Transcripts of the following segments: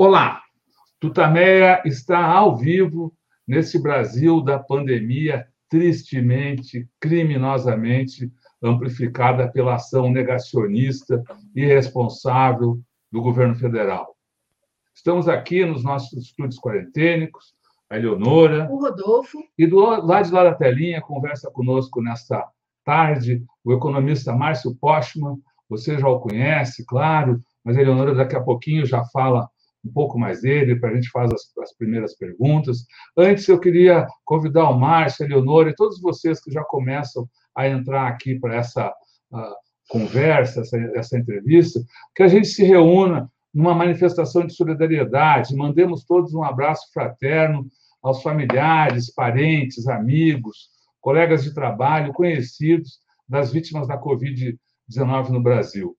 Olá, Tutameia está ao vivo nesse Brasil da pandemia tristemente, criminosamente amplificada pela ação negacionista e irresponsável do governo federal. Estamos aqui nos nossos estúdios quarentênicos, a Eleonora. O Rodolfo. E do lado de lá da telinha, conversa conosco nesta tarde o economista Márcio Postman. Você já o conhece, claro, mas a Eleonora daqui a pouquinho já fala um pouco mais dele, para a gente fazer as, as, primeiras perguntas. Antes, eu queria convidar o Márcio, a Eleonora e todos vocês que já começam a entrar aqui para essa uh, conversa, essa, essa entrevista, que a gente se reúna numa manifestação de solidariedade, mandemos todos um abraço fraterno aos familiares, parentes, amigos, colegas de trabalho, conhecidos das vítimas da Covid-19 no Brasil.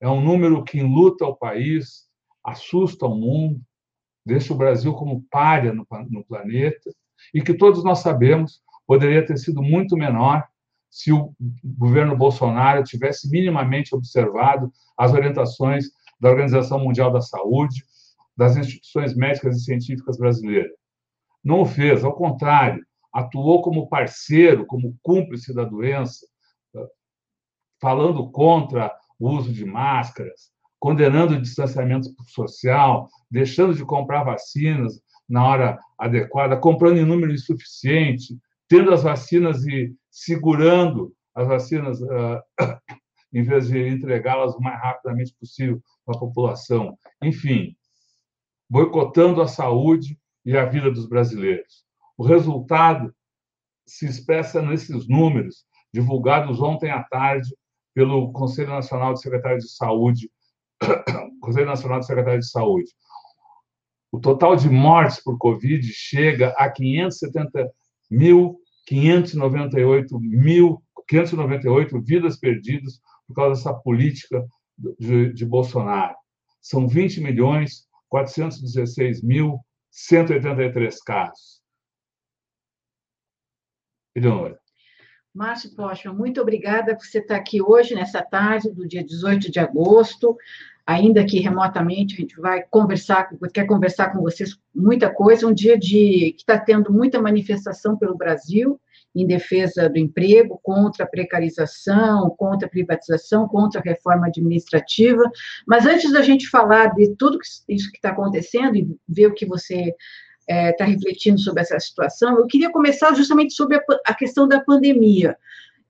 É um número que enluta o país, assusta o mundo, deixa o Brasil como párea no, no planeta, e que todos nós sabemos poderia ter sido muito menor se o governo Bolsonaro tivesse minimamente observado as orientações da Organização Mundial da Saúde, das instituições médicas e científicas brasileiras. Não o fez, ao contrário, atuou como parceiro, como cúmplice da doença, falando contra o uso de máscaras, condenando o distanciamento social, deixando de comprar vacinas na hora adequada, comprando em número insuficiente, tendo as vacinas e segurando as vacinas uh, em vez de entregá-las o mais rapidamente possível a população. Enfim, boicotando a saúde e a vida dos brasileiros. O resultado se expressa nesses números divulgados ontem à tarde pelo Conselho Nacional de Secretários de Saúde Conselho Nacional de Secretário de Saúde. O total de mortes por Covid chega a 570 mil, 598 mil, 598 vidas perdidas por causa dessa política de, de Bolsonaro. São 20 milhões 416 mil 183 casos. Eleonora. Márcio Pochman, muito obrigada por você estar aqui hoje, nessa tarde do dia 18 de agosto, ainda que remotamente, a gente vai conversar, quer conversar com vocês muita coisa, um dia de que está tendo muita manifestação pelo Brasil em defesa do emprego, contra a precarização, contra a privatização, contra a reforma administrativa. Mas antes da gente falar de tudo isso que está acontecendo e ver o que você está é, tá refletindo sobre essa situação, eu queria começar justamente sobre a, a questão da pandemia.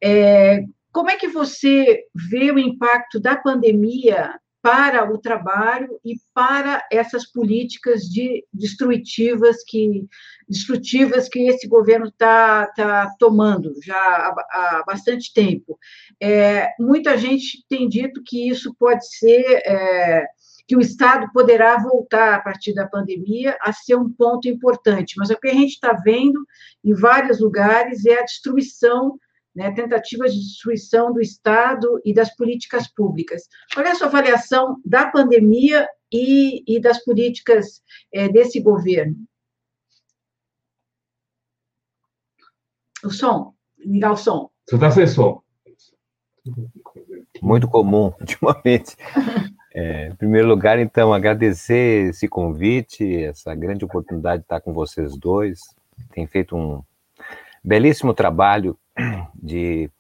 É, como é que você vê o impacto da pandemia para o trabalho e para essas políticas de destrutivas que destrutivas que esse governo está tá tomando já há, há bastante tempo. É, muita gente tem dito que isso pode ser é, que o Estado poderá voltar, a partir da pandemia, a ser um ponto importante. Mas o que a gente está vendo em vários lugares é a destruição, né, tentativas de destruição do Estado e das políticas públicas. Qual é a sua avaliação da pandemia e, e das políticas é, desse governo? O som, ligar o som. Você está sem som. Muito comum, ultimamente. É, em primeiro lugar, então, agradecer esse convite, essa grande oportunidade de estar com vocês dois. Tem feito um belíssimo trabalho de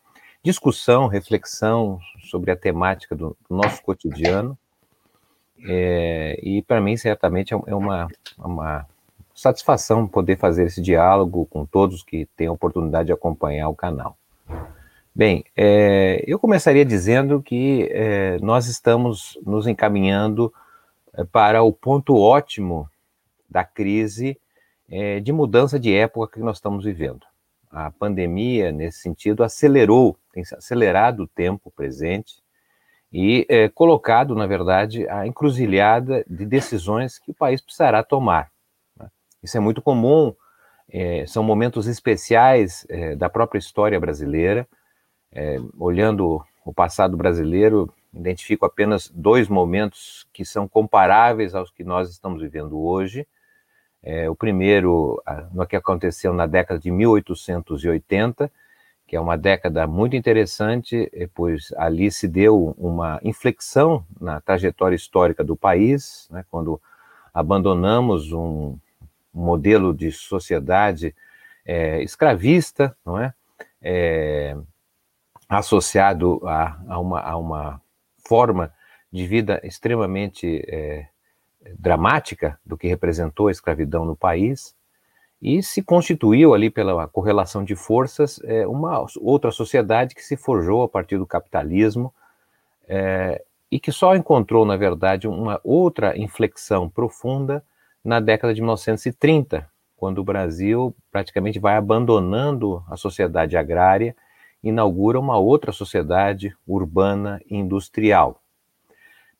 discussão, reflexão sobre a temática do, nosso cotidiano. É, e para mim, certamente, é, é uma, uma satisfação poder fazer esse diálogo com todos que têm a oportunidade de acompanhar o canal. Bem, é, eu começaria dizendo que é, nós estamos nos encaminhando é, para o ponto ótimo da crise é, de mudança de época que nós estamos vivendo. A pandemia, nesse sentido, acelerou, tem acelerado o tempo presente e é, colocado, na verdade, a encruzilhada de decisões que o país precisará tomar. Né? Isso é muito comum, é, são momentos especiais da própria história brasileira é, olhando o passado brasileiro, identifico apenas dois momentos que são comparáveis aos que nós estamos vivendo hoje. É, o primeiro, no que aconteceu na década de 1880, que é uma década muito interessante, pois ali se deu uma inflexão na trajetória histórica do país, né, quando abandonamos um, um modelo de sociedade é, escravista, não é? é associado a, a, uma, a, uma, forma de vida extremamente é, dramática do que representou a escravidão no país, e se constituiu ali pela correlação de forças é, uma outra sociedade que se forjou a partir do capitalismo é, e que só encontrou, na verdade, uma outra inflexão profunda na década de 1930, quando o Brasil praticamente vai abandonando a sociedade agrária, inaugura uma outra sociedade urbana e industrial.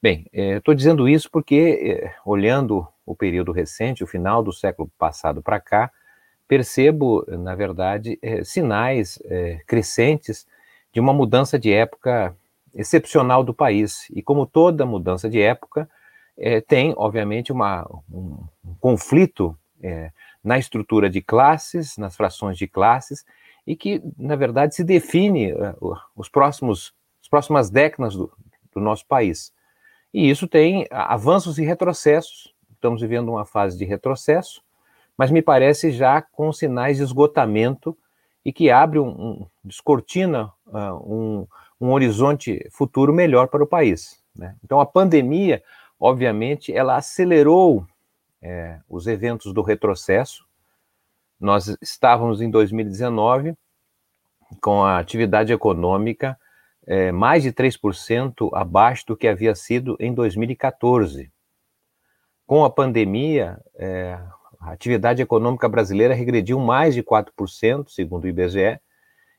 Bem, estou é, dizendo isso porque, é, olhando o período recente, o final do século passado para cá, percebo, na verdade, é, sinais crescentes de uma mudança de época excepcional do país. E como toda mudança de época, tem, obviamente, uma, um, um conflito na estrutura de classes, nas frações de classes, e que, na verdade, se define os próximos, as próximas décadas do, do nosso país. E isso tem avanços e retrocessos. Estamos vivendo uma fase de retrocesso, mas me parece já com sinais de esgotamento e que abre um, um descortina uh, um, um horizonte futuro melhor para o país. Né? Então, a pandemia, obviamente, ela acelerou é, os eventos do retrocesso. Nós estávamos em 2019 com a atividade econômica é, mais de 3% abaixo do que havia sido em 2014. Com a pandemia, é, a atividade econômica brasileira regrediu mais de 4%, segundo o IBGE,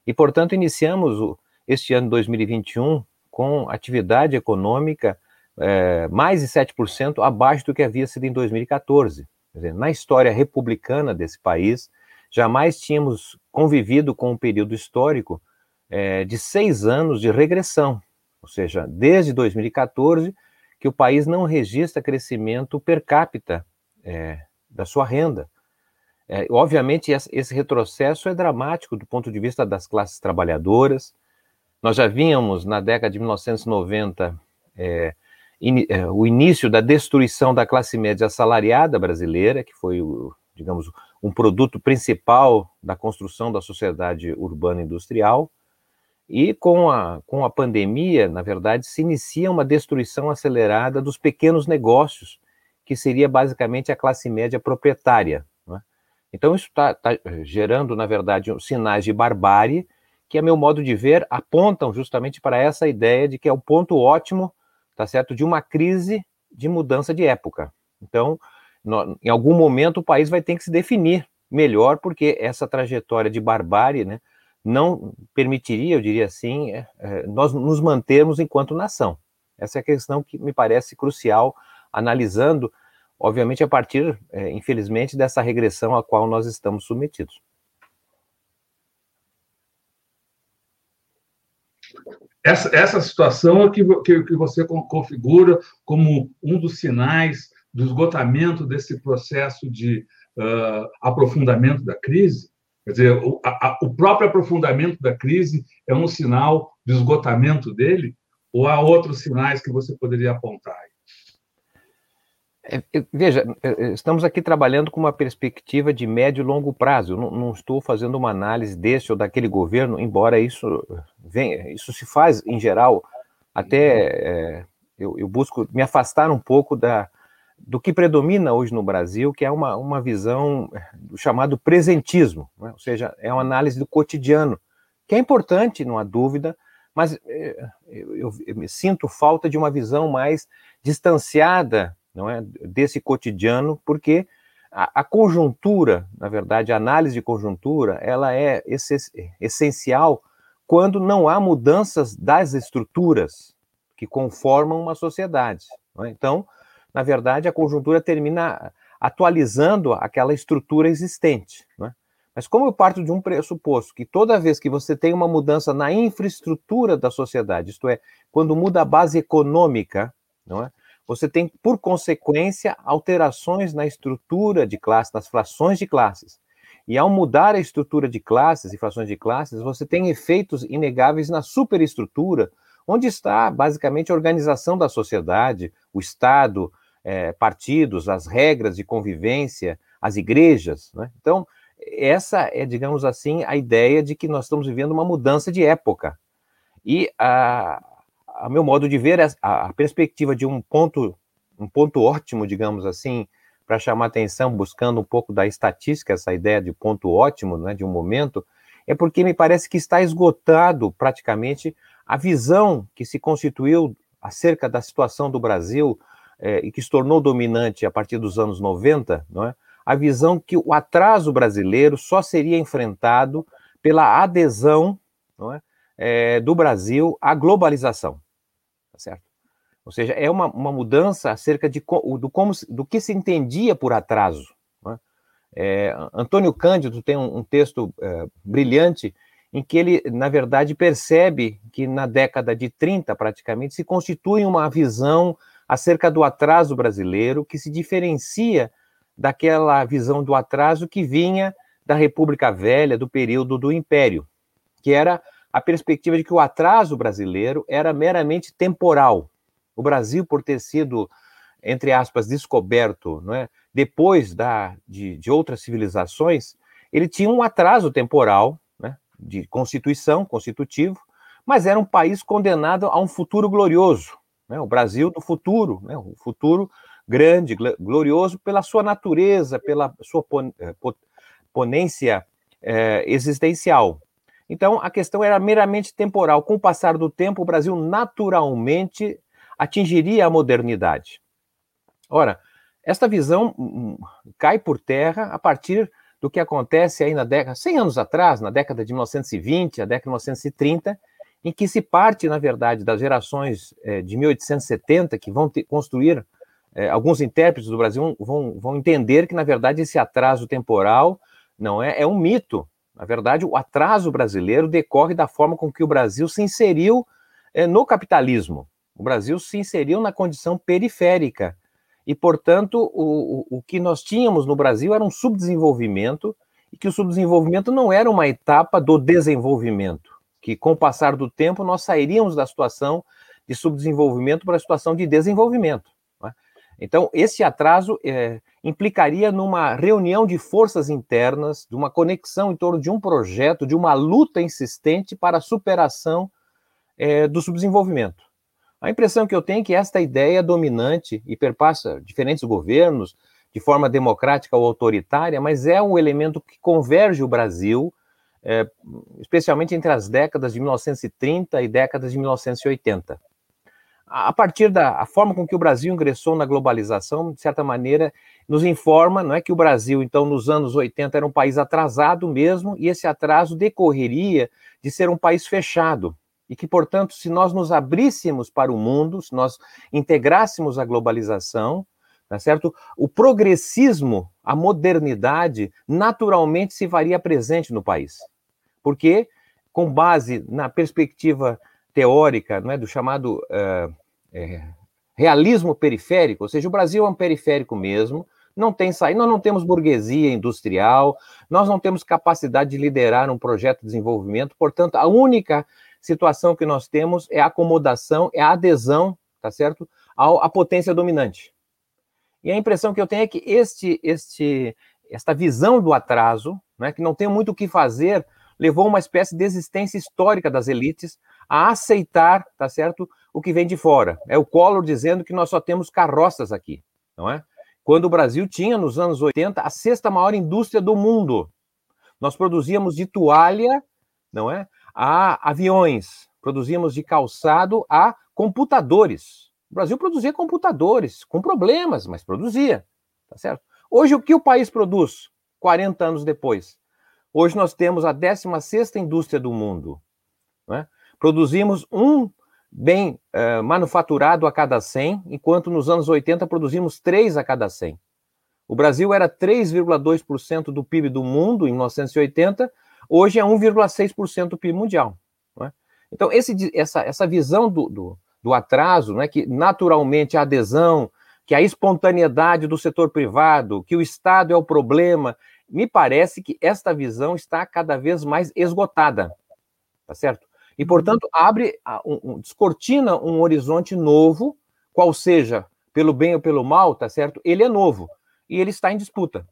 e, portanto, iniciamos o, este ano 2021 com atividade econômica é, mais de 7% abaixo do que havia sido em 2014. Dizer, na história republicana desse país, jamais tínhamos convivido com um período histórico é, de seis anos de regressão, ou seja, desde 2014 que o país não registra crescimento per capita é, da sua renda. É, obviamente, esse retrocesso é dramático do ponto de vista das classes trabalhadoras, nós já vínhamos na década de 1990 é, in, é, o início da destruição da classe média assalariada brasileira, que foi, digamos, um produto principal da construção da sociedade urbana industrial. E com a, com a pandemia, na verdade, se inicia uma destruição acelerada dos pequenos negócios, que seria basicamente a classe média proprietária. Né? Então, isso está tá gerando, na verdade, sinais de barbárie que, a meu modo de ver, apontam justamente para essa ideia de que é o ponto ótimo, tá certo, de uma crise de mudança de época. Então, no, em algum momento o país vai ter que se definir melhor, porque essa trajetória de barbárie, né, não permitiria, eu diria assim, é, é, nós nos mantermos enquanto nação. Essa é a questão que me parece crucial, analisando, obviamente, a partir, é, infelizmente, dessa regressão a qual nós estamos submetidos. Essa, essa situação é que, que, que você configura como um dos sinais do esgotamento desse processo de uh, aprofundamento da crise. Quer dizer, o, a, o próprio aprofundamento da crise é um sinal de esgotamento dele? Ou há outros sinais que você poderia apontar? É, veja, é, é, estamos aqui trabalhando com uma perspectiva de médio e longo prazo. Eu não, estou fazendo uma análise desse ou daquele governo, embora isso venha, isso se faz em geral. Até é, eu, eu, busco me afastar um pouco da, do que predomina hoje no Brasil, que é uma, uma visão do chamado presentismo, né? ou seja, é uma análise do cotidiano, que é importante, não há dúvida, mas eu, eu, eu me sinto falta de uma visão mais distanciada não é, desse cotidiano, porque a, a, conjuntura, na verdade, a análise de conjuntura, ela é essencial quando não há mudanças das estruturas que conformam uma sociedade. É? Então, na verdade, a conjuntura termina atualizando aquela estrutura existente. É? Mas como eu parto de um pressuposto que toda vez que você tem uma mudança na infraestrutura da sociedade, isto é, quando muda a base econômica, não é? você tem, por consequência, alterações na estrutura de classe, nas frações de classes. E ao mudar a estrutura de classes e frações de classes, você tem efeitos inegáveis na superestrutura, onde está basicamente a organização da sociedade, o Estado, é, partidos, as regras de convivência, as igrejas. Né? Então, essa é, digamos assim, a ideia de que nós estamos vivendo uma mudança de época. E, a, a meu modo de ver, a, a perspectiva de um ponto, um ponto ótimo, digamos assim, para chamar atenção, buscando um pouco da estatística, essa ideia de ponto ótimo, né, de um momento, é porque me parece que está esgotado praticamente a visão que se constituiu acerca da situação do Brasil é, e que se tornou dominante a partir dos anos 90, não é? a visão que o atraso brasileiro só seria enfrentado pela adesão não é? É, do Brasil à globalização, tá certo? Ou seja, é uma, uma mudança acerca de, do, como, do que se entendia por atraso. É, Antônio Cândido tem um, um texto é, brilhante em que ele, na verdade, percebe que na década de 30, praticamente, se constitui uma visão acerca do atraso brasileiro que se diferencia daquela visão do atraso que vinha da República Velha, do período do Império, que era a perspectiva de que o atraso brasileiro era meramente temporal. O Brasil, por ter sido, entre aspas, descoberto não é, depois da, de, de outras civilizações, ele tinha um atraso temporal né, de constituição, constitutivo, mas era um país condenado a um futuro glorioso né? o Brasil do futuro, né? o futuro grande, glorioso pela sua natureza, pela sua eh, ponência é, existencial. Então, a questão era meramente temporal. Com o passar do tempo, o Brasil naturalmente atingiria a modernidade. Ora, esta visão hum, hum, cai por terra a partir do que acontece aí na década, 100 anos atrás, na década de 1920, a década de 1930, em que se parte, na verdade, das gerações é, de 1870, que vão construir, é, alguns intérpretes do Brasil vão, vão entender que, na verdade, esse atraso temporal não é, é um mito. Na verdade, o atraso brasileiro decorre da forma com que o Brasil se inseriu é, no capitalismo. O Brasil se inseriu na condição periférica. E, portanto, o, o, o que nós tínhamos no Brasil era um subdesenvolvimento, e que o subdesenvolvimento não era uma etapa do desenvolvimento que com o passar do tempo nós sairíamos da situação de subdesenvolvimento para a situação de desenvolvimento. É? Então, esse atraso é, implicaria numa reunião de forças internas, de uma conexão em torno de um projeto, de uma luta insistente para a superação é, do subdesenvolvimento. A impressão que eu tenho é que esta ideia dominante e perpassa diferentes governos, de forma democrática ou autoritária, mas é um elemento que converge o Brasil é, especialmente entre as décadas de 1930 e décadas de 1980. A partir da forma com que o Brasil ingressou na globalização, de certa maneira, nos informa não é, que o Brasil, então, nos anos 80, era um país atrasado mesmo, e esse atraso decorreria de ser um país fechado. E que, portanto, se nós nos abríssemos para o mundo, se nós integrássemos a globalização, tá certo? O progressismo, a modernidade, naturalmente se faria presente no país porque, com base na perspectiva teórica não é, do chamado uh, é, realismo periférico, ou seja, o Brasil é um periférico mesmo, não tem saída, nós não temos burguesia industrial, nós não temos capacidade de liderar um projeto de desenvolvimento, portanto, a única situação que nós temos é a acomodação, é a adesão, tá certo, à potência dominante. E a impressão que eu tenho é que este, este, esta visão do atraso, né, que não tem muito o que fazer levou uma espécie de existência histórica das elites a aceitar, tá certo, o que vem de fora. É o Collor dizendo que nós só temos carroças aqui, não é? Quando o Brasil tinha, nos anos 80, a sexta maior indústria do mundo. Nós produzíamos de toalha, não é? A aviões, produzíamos de calçado a computadores. O Brasil produzia computadores, com problemas, mas produzia, tá certo? Hoje, o que o país produz 40 anos depois? Hoje nós temos a 16ª indústria do mundo. Né? Produzimos um bem uh, manufaturado a cada 100, enquanto nos anos 80 produzimos 3 a cada 100. O Brasil era 3,2% do PIB do mundo em 1980, hoje é 1,6% do PIB mundial. É? Então, esse, essa, essa visão do, do, do atraso, né, que naturalmente a adesão, que a espontaneidade do setor privado, que o Estado é o problema, me parece que esta visão está cada vez mais esgotada, tá certo? E, uhum. portanto, abre, um, um, descortina um horizonte novo, qual seja, pelo bem ou pelo mal, tá certo? Ele é novo e ele está em disputa.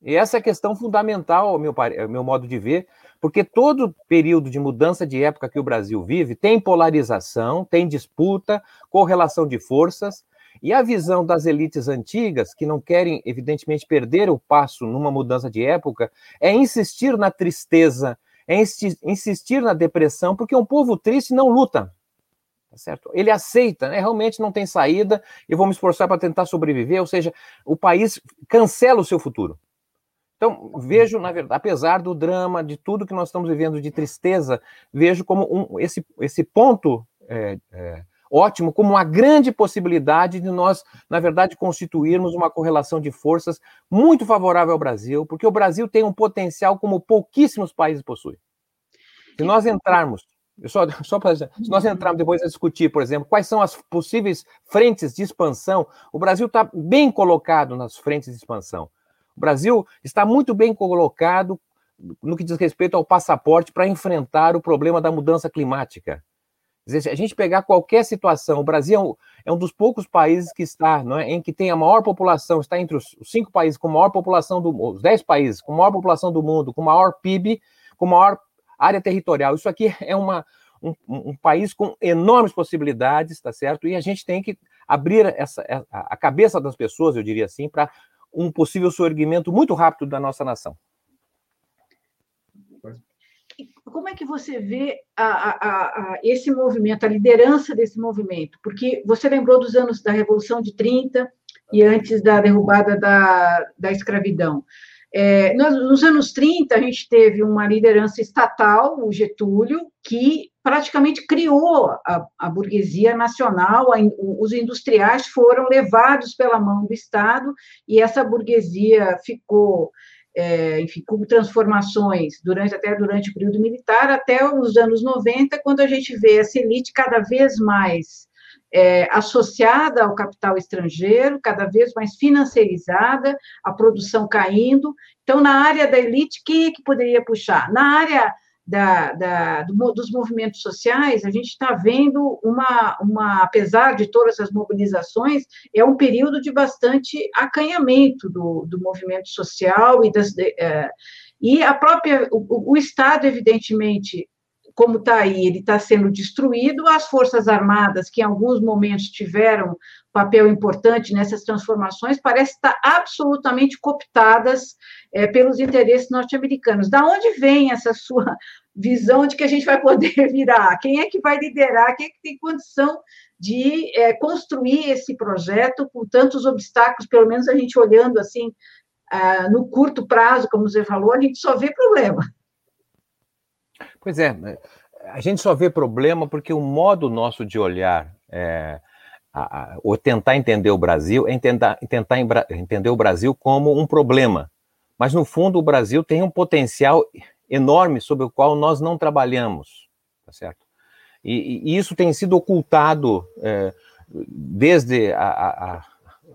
E essa é a questão fundamental, ao meu, ao meu modo de ver, porque todo período de mudança de época que o Brasil vive tem polarização, tem disputa, correlação de forças, e a visão das elites antigas, que não querem, evidentemente, perder o passo numa mudança de época, é insistir na tristeza, é insistir na depressão, porque um povo triste não luta. Tá certo? Ele aceita, né? realmente não tem saída, eu vou me esforçar para tentar sobreviver, ou seja, o país cancela o seu futuro. Então, vejo, na verdade, apesar do drama, de tudo que nós estamos vivendo de tristeza, vejo como um, esse, esse ponto é, é, ótimo, como uma grande possibilidade de nós, na verdade, constituirmos uma correlação de forças muito favorável ao Brasil, porque o Brasil tem um potencial como pouquíssimos países possuem. Se nós entrarmos, só, só para se nós entrarmos depois a discutir, por exemplo, quais são as possíveis frentes de expansão, o Brasil está bem colocado nas frentes de expansão. O Brasil está muito bem colocado no que diz respeito ao passaporte para enfrentar o problema da mudança climática. Se a gente pegar qualquer situação, o Brasil é um dos poucos países que está, não é, em que tem a maior população, está entre os cinco países com maior população do os dez países com maior população do mundo, com maior PIB, com maior área territorial. Isso aqui é uma, um, um país com enormes possibilidades, tá certo? E a gente tem que abrir essa, a cabeça das pessoas, eu diria assim, para um possível surgimento muito rápido da nossa nação. Como é que você vê a, a, a, esse movimento, a liderança desse movimento? Porque você lembrou dos anos da Revolução de 30 e antes da derrubada da, da escravidão. É, nos anos 30, a gente teve uma liderança estatal, o Getúlio, que praticamente criou a, a burguesia nacional, a, os industriais foram levados pela mão do Estado, e essa burguesia ficou, é, enfim, com transformações durante, até durante o período militar, até os anos 90, quando a gente vê essa elite cada vez mais é, associada ao capital estrangeiro, cada vez mais financiarizada, a produção caindo. Então, na área da elite, quem é que poderia puxar? Na área da, da, do, dos movimentos sociais, a gente está vendo uma, uma, apesar de todas as mobilizações, é um período de bastante acanhamento do, do movimento social e das. É, e a própria, o, o Estado, evidentemente, como está aí, ele está sendo destruído, as Forças Armadas, que em alguns momentos tiveram papel importante nessas transformações, parece estar absolutamente cooptadas é, pelos interesses norte-americanos. Da onde vem essa sua visão de que a gente vai poder virar? Quem é que vai liderar? Quem é que tem condição de é, construir esse projeto com tantos obstáculos, pelo menos a gente olhando assim, ah, no curto prazo, como você falou, a gente só vê problema. Pois é, né, a gente só vê problema porque o modo nosso de olhar é, a, a, ou tentar entender o Brasil é tentar, entender o Brasil como um problema. Mas, no fundo, o Brasil tem um potencial enorme sobre o qual nós não trabalhamos, tá certo? E, e isso tem sido ocultado é, desde a, a,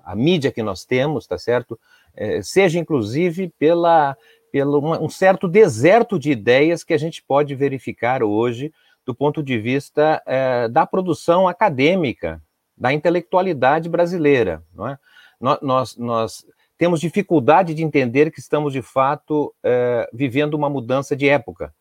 a, mídia que nós temos, tá certo? É, seja, inclusive, pela pelo um certo deserto de ideias que a gente pode verificar hoje do ponto de vista é, da produção acadêmica, da intelectualidade brasileira. Não é? nós, nós, temos dificuldade de entender que estamos, de fato, é, vivendo uma mudança de época.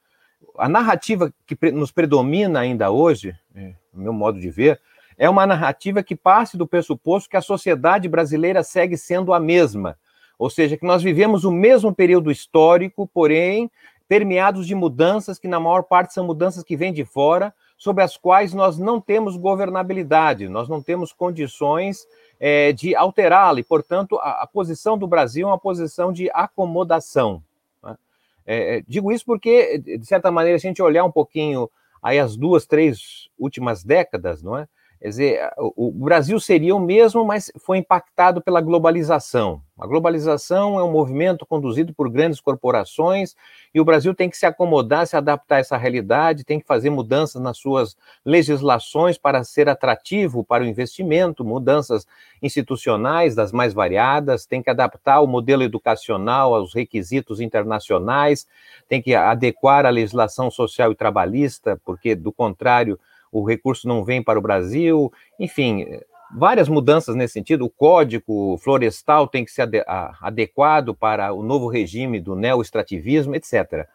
A narrativa que nos predomina ainda hoje, é, no meu modo de ver, é uma narrativa que parte do pressuposto que a sociedade brasileira segue sendo a mesma ou seja, que nós vivemos o mesmo período histórico, porém permeados de mudanças que, na maior parte, são mudanças que vêm de fora, sobre as quais nós não temos governabilidade, nós não temos condições é, de alterá-la, e, portanto, a, a, posição do Brasil é uma posição de acomodação. Né? É, é digo isso porque, de certa maneira, se a gente olhar um pouquinho aí as duas, três últimas décadas, não é? Quer dizer, o Brasil seria o mesmo, mas foi impactado pela globalização. A globalização é um movimento conduzido por grandes corporações e o Brasil tem que se acomodar, se adaptar a essa realidade, tem que fazer mudanças nas suas legislações para ser atrativo para o investimento, mudanças institucionais das mais variadas, tem que adaptar o modelo educacional aos requisitos internacionais, tem que adequar a legislação social e trabalhista, porque do contrário o recurso não vem para o Brasil, enfim, várias mudanças nesse sentido. O código florestal tem que ser ade adequado para o novo regime do neoestrativismo, etc.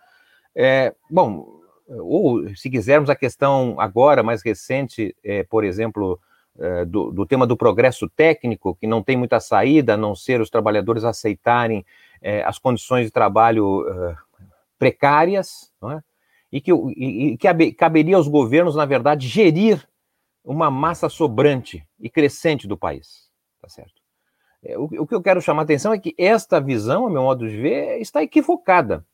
É, bom, ou se quisermos a questão agora mais recente, é, por exemplo, é, do, do, tema do progresso técnico, que não tem muita saída, a não ser os trabalhadores aceitarem é, as condições de trabalho é, precárias, é? E que, e, que caberia aos governos, na verdade, gerir uma massa sobrante e crescente do país, tá certo? É, o, o, que eu quero chamar a atenção é que esta visão, a meu modo de ver, está equivocada.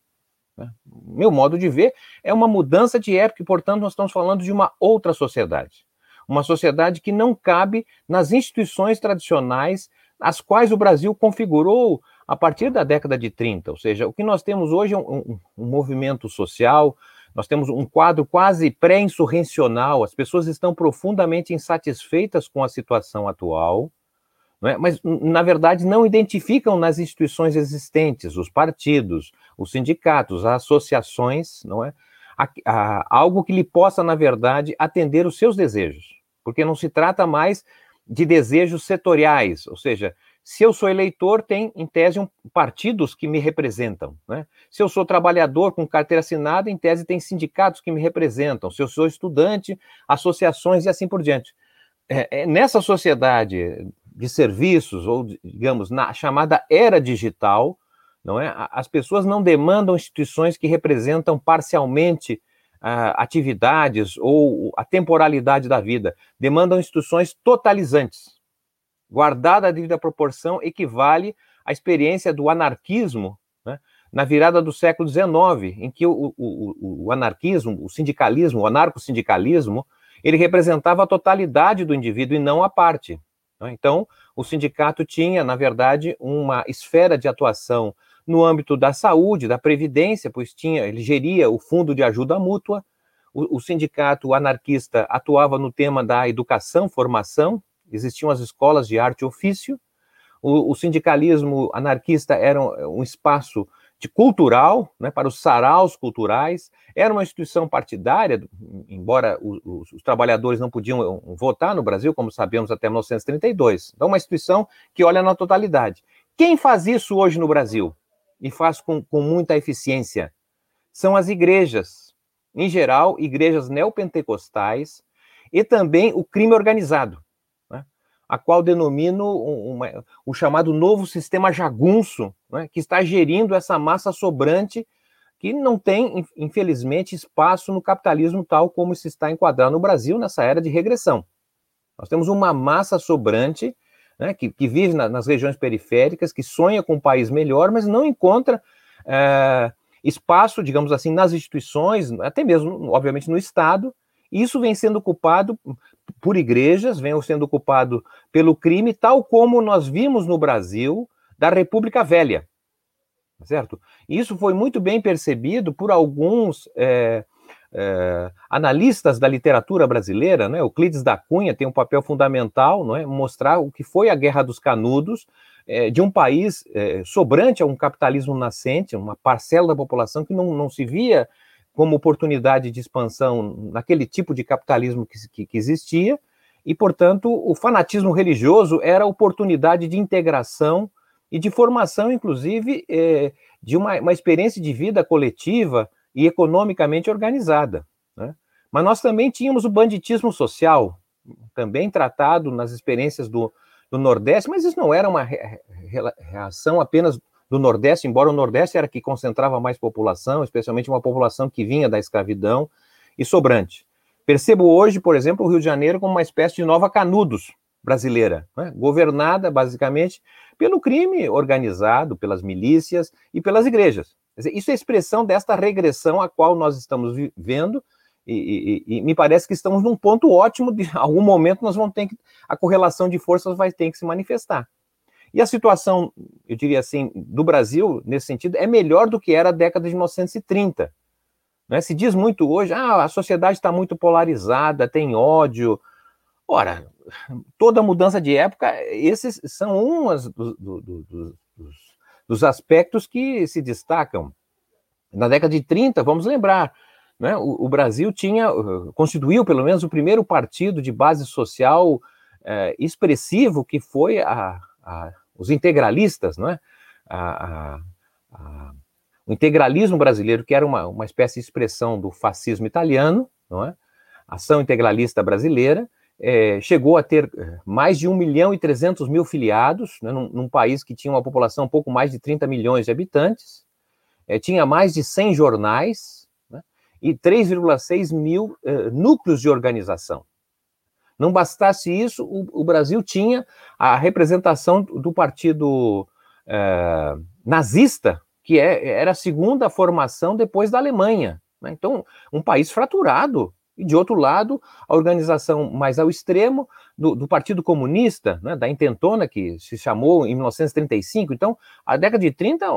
Né? Meu modo de ver é uma mudança de época e, portanto, nós estamos falando de uma outra sociedade. Uma sociedade que não cabe nas instituições tradicionais as quais o Brasil configurou a partir da década de 30. Ou seja, o que nós temos hoje é um, um, um movimento social, nós temos um quadro quase pré-insurrecional, as pessoas estão profundamente insatisfeitas com a situação atual, é? mas, na verdade, não identificam nas instituições existentes, os partidos, os sindicatos, as associações, não é? A, a, algo que lhe possa, na verdade, atender os seus desejos, porque não se trata mais de desejos setoriais, ou seja, se eu sou eleitor, tem, em tese, um, partidos que me representam. Né? Se eu sou trabalhador com carteira assinada, em tese, tem sindicatos que me representam. Se eu sou estudante, associações e assim por diante. É, é, nessa sociedade de serviços, ou, digamos, na chamada era digital, não é? as pessoas não demandam instituições que representam parcialmente uh, atividades ou a temporalidade da vida, demandam instituições totalizantes guardada a devida proporção, equivale à experiência do anarquismo né, na virada do século XIX, em que o, o, o anarquismo, o sindicalismo, o anarco-sindicalismo, ele representava a totalidade do indivíduo e não a parte. Né? Então, o sindicato tinha, na verdade, uma esfera de atuação no âmbito da saúde, da previdência, pois tinha, ele geria o fundo de ajuda mútua. O, o sindicato anarquista atuava no tema da educação, formação, existiam as escolas de arte e ofício, o, o sindicalismo anarquista era um, um espaço de cultural, né, para os saraus culturais, era uma instituição partidária, embora os, os, trabalhadores não podiam votar no Brasil, como sabemos, até 1932. Então, uma instituição que olha na totalidade. Quem faz isso hoje no Brasil, e faz com, com muita eficiência, são as igrejas. Em geral, igrejas neopentecostais, e também o crime organizado a qual denomino uma, o chamado novo sistema jagunço, né, que está gerindo essa massa sobrante que não tem, infelizmente, espaço no capitalismo tal como se está enquadrado no Brasil nessa era de regressão. Nós temos uma massa sobrante né, que, que, vive na, nas regiões periféricas, que sonha com um país melhor, mas não encontra é, espaço, digamos assim, nas instituições, até mesmo, obviamente, no Estado, isso vem sendo ocupado por igrejas, vem sendo ocupado pelo crime, tal como nós vimos no Brasil da República Velha, certo? Isso foi muito bem percebido por alguns é, é, analistas da literatura brasileira, né? Euclides da Cunha tem um papel fundamental, não é? Mostrar o que foi a Guerra dos Canudos é, de um país sobrante a um capitalismo nascente, uma parcela da população que não, não se via como oportunidade de expansão naquele tipo de capitalismo que, que, que existia, e, portanto, o fanatismo religioso era oportunidade de integração e de formação, inclusive, é, de uma, uma, experiência de vida coletiva e economicamente organizada. Né? Mas nós também tínhamos o banditismo social, também tratado nas experiências do, do Nordeste, mas isso não era uma reação apenas do Nordeste, embora o Nordeste era que concentrava mais população, especialmente uma população que vinha da escravidão e sobrante. Percebo hoje, por exemplo, o Rio de Janeiro como uma espécie de nova Canudos brasileira, né? governada basicamente pelo crime organizado, pelas milícias e pelas igrejas. Isso é expressão desta regressão a qual nós estamos vivendo e, e, e, me parece que estamos num ponto ótimo de algum momento nós vamos ter que a correlação de forças vai ter que se manifestar. E a situação, eu diria assim, do Brasil, nesse sentido, é melhor do que era a década de 1930. Né? Se diz muito hoje, ah, a sociedade está muito polarizada, tem ódio. Ora, toda mudança de época, esses são do, dos, dos aspectos que se destacam. Na década de 30, vamos lembrar, né, o, o, Brasil tinha, constituiu pelo menos o primeiro partido de base social é, expressivo que foi a, a, os integralistas, não é? A, o integralismo brasileiro, que era uma, uma espécie de expressão do fascismo italiano, não é? Ação integralista brasileira, é, chegou a ter é, mais de 1 milhão e 300 mil filiados, né, num, num, país que tinha uma população um pouco mais de 30 milhões de habitantes, é, tinha mais de 100 jornais né, e 3,6 mil é, núcleos de organização. Não bastasse isso, o, o, Brasil tinha a representação do partido é, nazista, que é, era a segunda formação depois da Alemanha. Né? Então, um país fraturado, e, de outro lado, a organização mais ao extremo do, do Partido Comunista, né, da Intentona, que se chamou em 1935. Então, a década de 30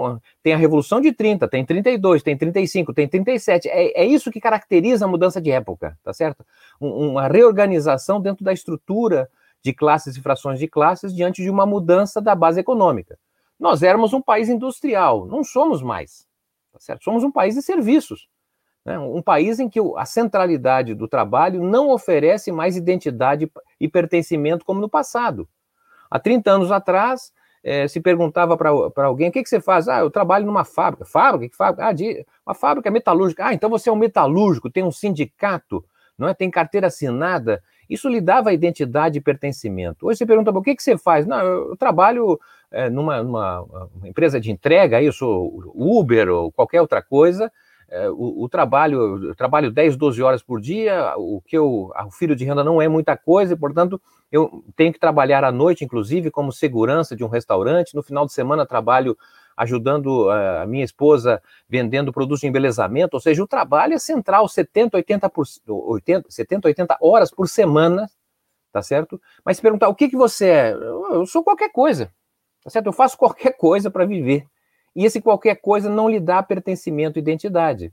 tem a Revolução de 30, tem 32, tem 35, tem 37. É, é isso que caracteriza a mudança de época, tá certo? Um, uma reorganização dentro da estrutura de classes e frações de classes diante de uma mudança da base econômica. Nós éramos um país industrial, não somos mais, tá certo? Somos um país de serviços. Né? Um país em que a centralidade do trabalho não oferece mais identidade e pertencimento como no passado. Há 30 anos atrás, é, se perguntava para alguém: o que, que você faz? Ah, eu trabalho numa fábrica. Fábrica? Que fábrica? Ah, de, uma fábrica metalúrgica. Ah, então você é um metalúrgico, tem um sindicato, não é? tem carteira assinada. Isso lhe dava identidade e pertencimento. Hoje você pergunta: o que, que você faz? Não, eu trabalho é, numa, numa empresa de entrega, eu sou Uber ou qualquer outra coisa, é, o, o, trabalho, eu trabalho 10, 12 horas por dia, o que eu, o filho de renda não é muita coisa, e, portanto, eu tenho que trabalhar à noite, inclusive, como segurança de um restaurante. No final de semana, trabalho ajudando uh, a minha esposa vendendo produtos de embelezamento, ou seja, o trabalho é central, 70, 80, por, 80, 70, 80 horas por semana, tá certo? Mas se perguntar o que, que você é, eu sou qualquer coisa, tá certo? Eu faço qualquer coisa para viver. E esse qualquer coisa não lhe dá pertencimento e identidade.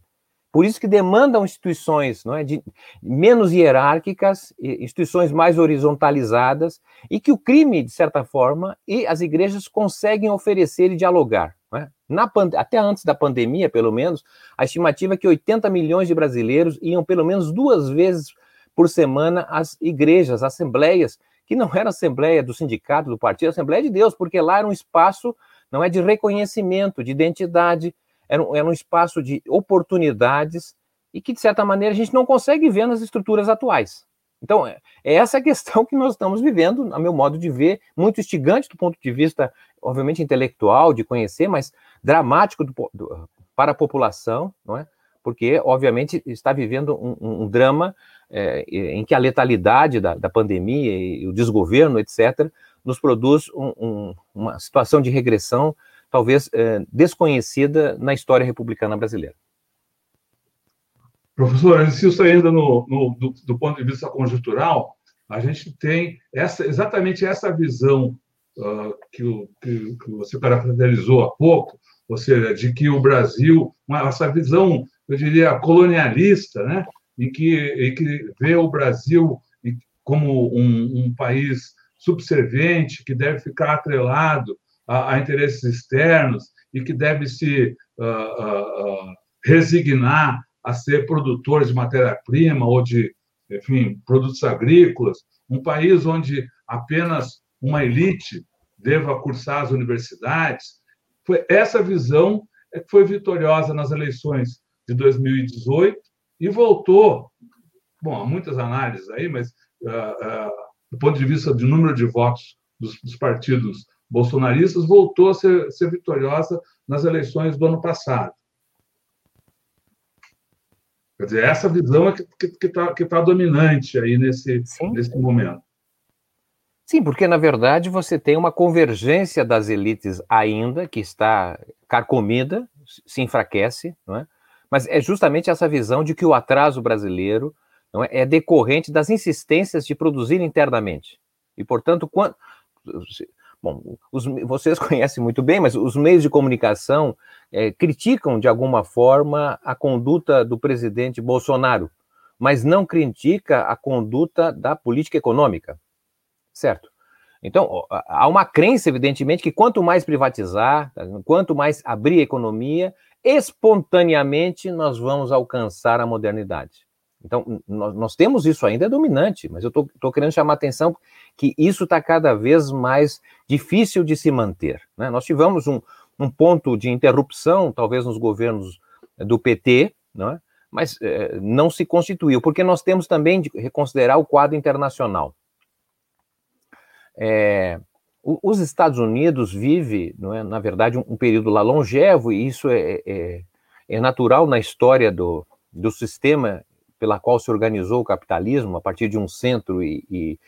Por isso que demandam instituições não é, de, menos hierárquicas, instituições mais horizontalizadas, e que o crime, de certa forma, e as igrejas conseguem oferecer e dialogar. É? Na, até antes da pandemia, pelo menos, a estimativa é que 80 milhões de brasileiros iam pelo menos duas vezes por semana às igrejas, assembleias, que não era assembleia do sindicato, do partido, assembleia de Deus, porque lá era um espaço não é de reconhecimento, de identidade, era um, era um espaço de oportunidades e que, de certa maneira, a gente não consegue ver nas estruturas atuais. Então, é, é essa a questão que nós estamos vivendo, a meu modo de ver, muito instigante do ponto de vista, obviamente, intelectual, de conhecer, mas dramático do, do, para a população, não é? Porque, obviamente, está vivendo um, um drama é, em que a letalidade da, da pandemia e o desgoverno, etc., nos produz um, um, uma situação de regressão talvez é, desconhecida na história republicana brasileira. Professor, insisto ainda no, no do, do, ponto de vista conjuntural, a gente tem essa, exatamente essa visão uh, que, o, que, que, você caracterizou há pouco, ou seja, de que o Brasil, essa visão, eu diria, colonialista, né, em que, em que vê o Brasil como um, um país subserviente, que deve ficar atrelado a, a interesses externos e que deve se uh, uh, resignar a ser produtor de matéria-prima ou de, enfim, produtos agrícolas, um país onde apenas uma elite deva cursar as universidades. Foi essa visão é que foi vitoriosa nas eleições de 2018 e voltou. Bom, há muitas análises aí, mas uh, do ponto de vista de número de votos dos, dos partidos bolsonaristas, voltou a ser, ser, vitoriosa nas eleições do ano passado. Quer dizer, essa visão é que está que, que tá, que tá dominante aí nesse, nesse momento. Sim, porque na verdade você tem uma convergência das elites ainda, que está carcomida, se enfraquece, não é? mas é justamente essa visão de que o atraso brasileiro não é, é decorrente das insistências de produzir internamente. E, portanto, quando. Bom, os, vocês conhecem muito bem, mas os meios de comunicação é, criticam de alguma forma a conduta do presidente Bolsonaro, mas não critica a conduta da política econômica, certo? Então, há uma crença, evidentemente, que quanto mais privatizar, quanto mais abrir a economia, espontaneamente nós vamos alcançar a modernidade. Então, nós, nós temos isso ainda, é dominante, mas eu estou querendo chamar a atenção que isso está cada vez mais difícil de se manter. Né? Nós tivemos um, um ponto de interrupção, talvez nos governos do PT, não é? mas é, não se constituiu, porque nós temos também de reconsiderar o quadro internacional. É, os Estados Unidos vive, não é, na verdade, um, um período lá longevo, e isso é, é, é, natural na história do, do sistema pela qual se organizou o capitalismo, a partir de um centro e, e,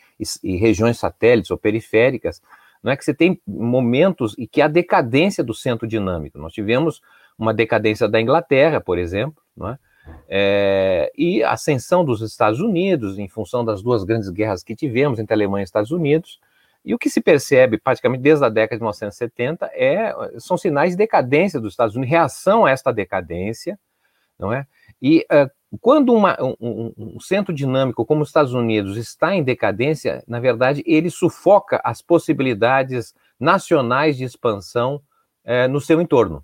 e regiões satélites ou periféricas, não é que você tem momentos e que há decadência do centro dinâmico. Nós tivemos uma decadência da Inglaterra, por exemplo, não é? É, e a ascensão dos Estados Unidos, em função das duas grandes guerras que tivemos entre Alemanha e Estados Unidos, e o que se percebe praticamente desde a década de 1970 é, são sinais de decadência dos Estados Unidos, reação a esta decadência, não é? E uh, quando uma, um, um, centro dinâmico como os Estados Unidos está em decadência, na verdade, ele sufoca as possibilidades nacionais de expansão uh, no seu entorno.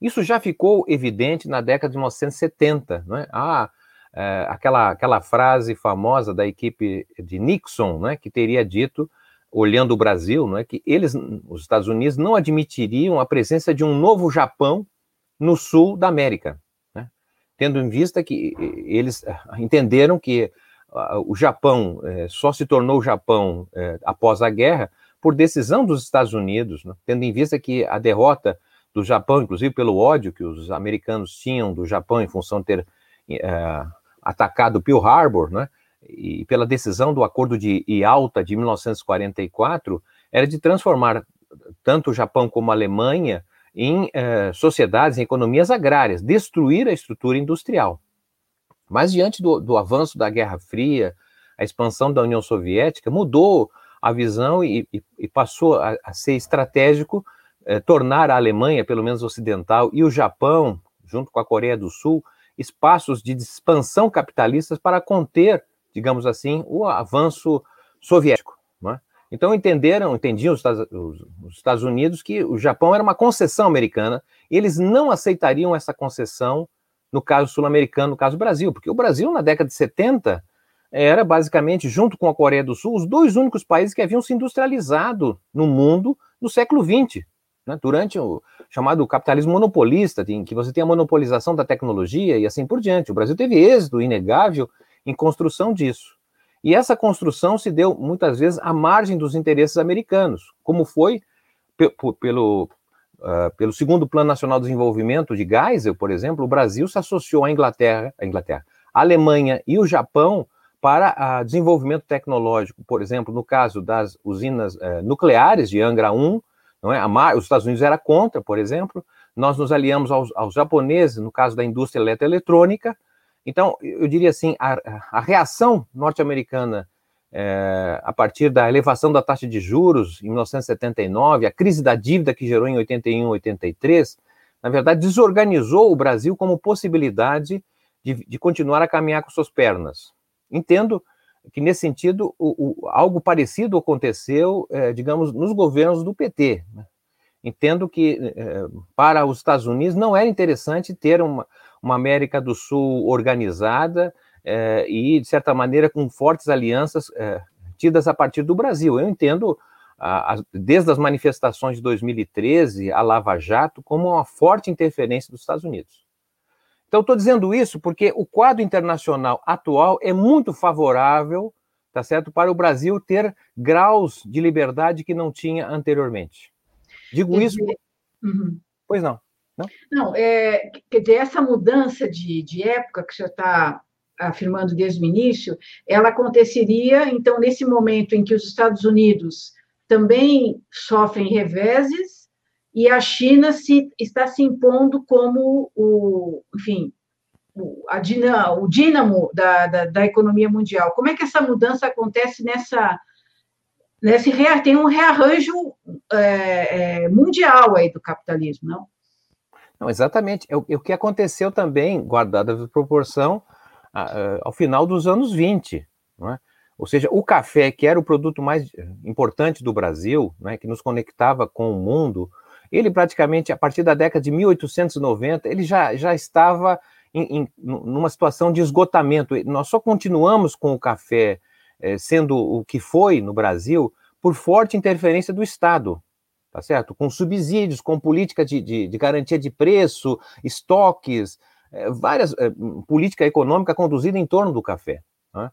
Isso já ficou evidente na década de 1970, não é? Ah, é, aquela, aquela frase famosa da equipe de Nixon, não é? que teria dito, olhando o Brasil, não é? que eles, os Estados Unidos, não admitiriam a presença de um novo Japão no sul da América, né? Tendo em vista que eles ah, entenderam que o Japão uh, só se tornou Japão uh, após a guerra por decisão dos Estados Unidos, né? tendo em vista que a derrota do Japão, inclusive pelo ódio que os americanos tinham do Japão em função de ter atacado Pearl Harbor, né? E pela decisão do Acordo de Yalta de 1944, era de transformar tanto o Japão como a Alemanha em é, sociedades, em economias agrárias, destruir a estrutura industrial. Mas diante do, do avanço da Guerra Fria, a expansão da União Soviética mudou a visão e, e, e passou a, a ser estratégico é, tornar a Alemanha, pelo menos ocidental, e o Japão, junto com a Coreia do Sul, espaços de expansão capitalistas para conter, digamos assim, o avanço soviético. Então entenderam, entendiam os Estados, os Estados Unidos que o Japão era uma concessão americana e eles não aceitariam essa concessão no caso sul-americano, no caso Brasil, porque o Brasil, na década de 70, era basicamente, junto com a Coreia do Sul, os dois únicos países que haviam se industrializado no mundo no século XX né, durante o chamado capitalismo monopolista, em que você tem a monopolização da tecnologia e assim por diante. O Brasil teve êxito inegável em construção disso. E essa construção se deu muitas vezes à margem dos interesses americanos, como foi pelo, uh, pelo segundo Plano Nacional de Desenvolvimento de Geisel, por exemplo, o Brasil se associou à Inglaterra, à Inglaterra, à Alemanha e o Japão para uh, desenvolvimento tecnológico, por exemplo, no caso das usinas uh, nucleares de Angra 1, não é? Os Estados Unidos era contra, por exemplo. Nós nos aliamos aos, aos japoneses, no caso da indústria eletroeletrônica. Então, eu diria assim, a, a reação norte-americana é, a partir da elevação da taxa de juros em 1979, a crise da dívida que gerou em 81, 83, na verdade, desorganizou o Brasil como possibilidade de, de continuar a caminhar com suas pernas. Entendo que nesse sentido o, o, algo parecido aconteceu, é, digamos, nos governos do PT. Né? Entendo que é, para os Estados Unidos não era interessante ter uma, uma América do Sul organizada é, e, de certa maneira, com fortes alianças é, tidas a partir do Brasil. Eu entendo, a, a, desde as manifestações de 2013, a Lava Jato, como uma forte interferência dos Estados Unidos. Então, estou dizendo isso porque o quadro internacional atual é muito favorável, tá certo, para o Brasil ter graus de liberdade que não tinha anteriormente. Digo isso. Uhum. Pois não. Não, não é, quer dizer, essa mudança de, de época que o senhor está afirmando desde o início, ela aconteceria, então, nesse momento em que os Estados Unidos também sofrem reveses e a China se, está se impondo como o, enfim, o, a dina, o dínamo da, da, da, economia mundial. Como é que essa mudança acontece nessa, nesse tem um rearranjo é, é, mundial aí do capitalismo, não? Não, exatamente. É o, é o que aconteceu também, guardada a proporção, a, a, ao final dos anos 20, não é? Ou seja, o café, que era o produto mais importante do Brasil, né, que nos conectava com o mundo, ele praticamente, a partir da década de 1890, ele já, já estava em, em, numa situação de esgotamento. Nós só continuamos com o café é, sendo o que foi no Brasil por forte interferência do Estado, tá certo? Com subsídios, com política de, de, de garantia de preço, estoques, é, várias é, política econômica conduzida em torno do café. Né?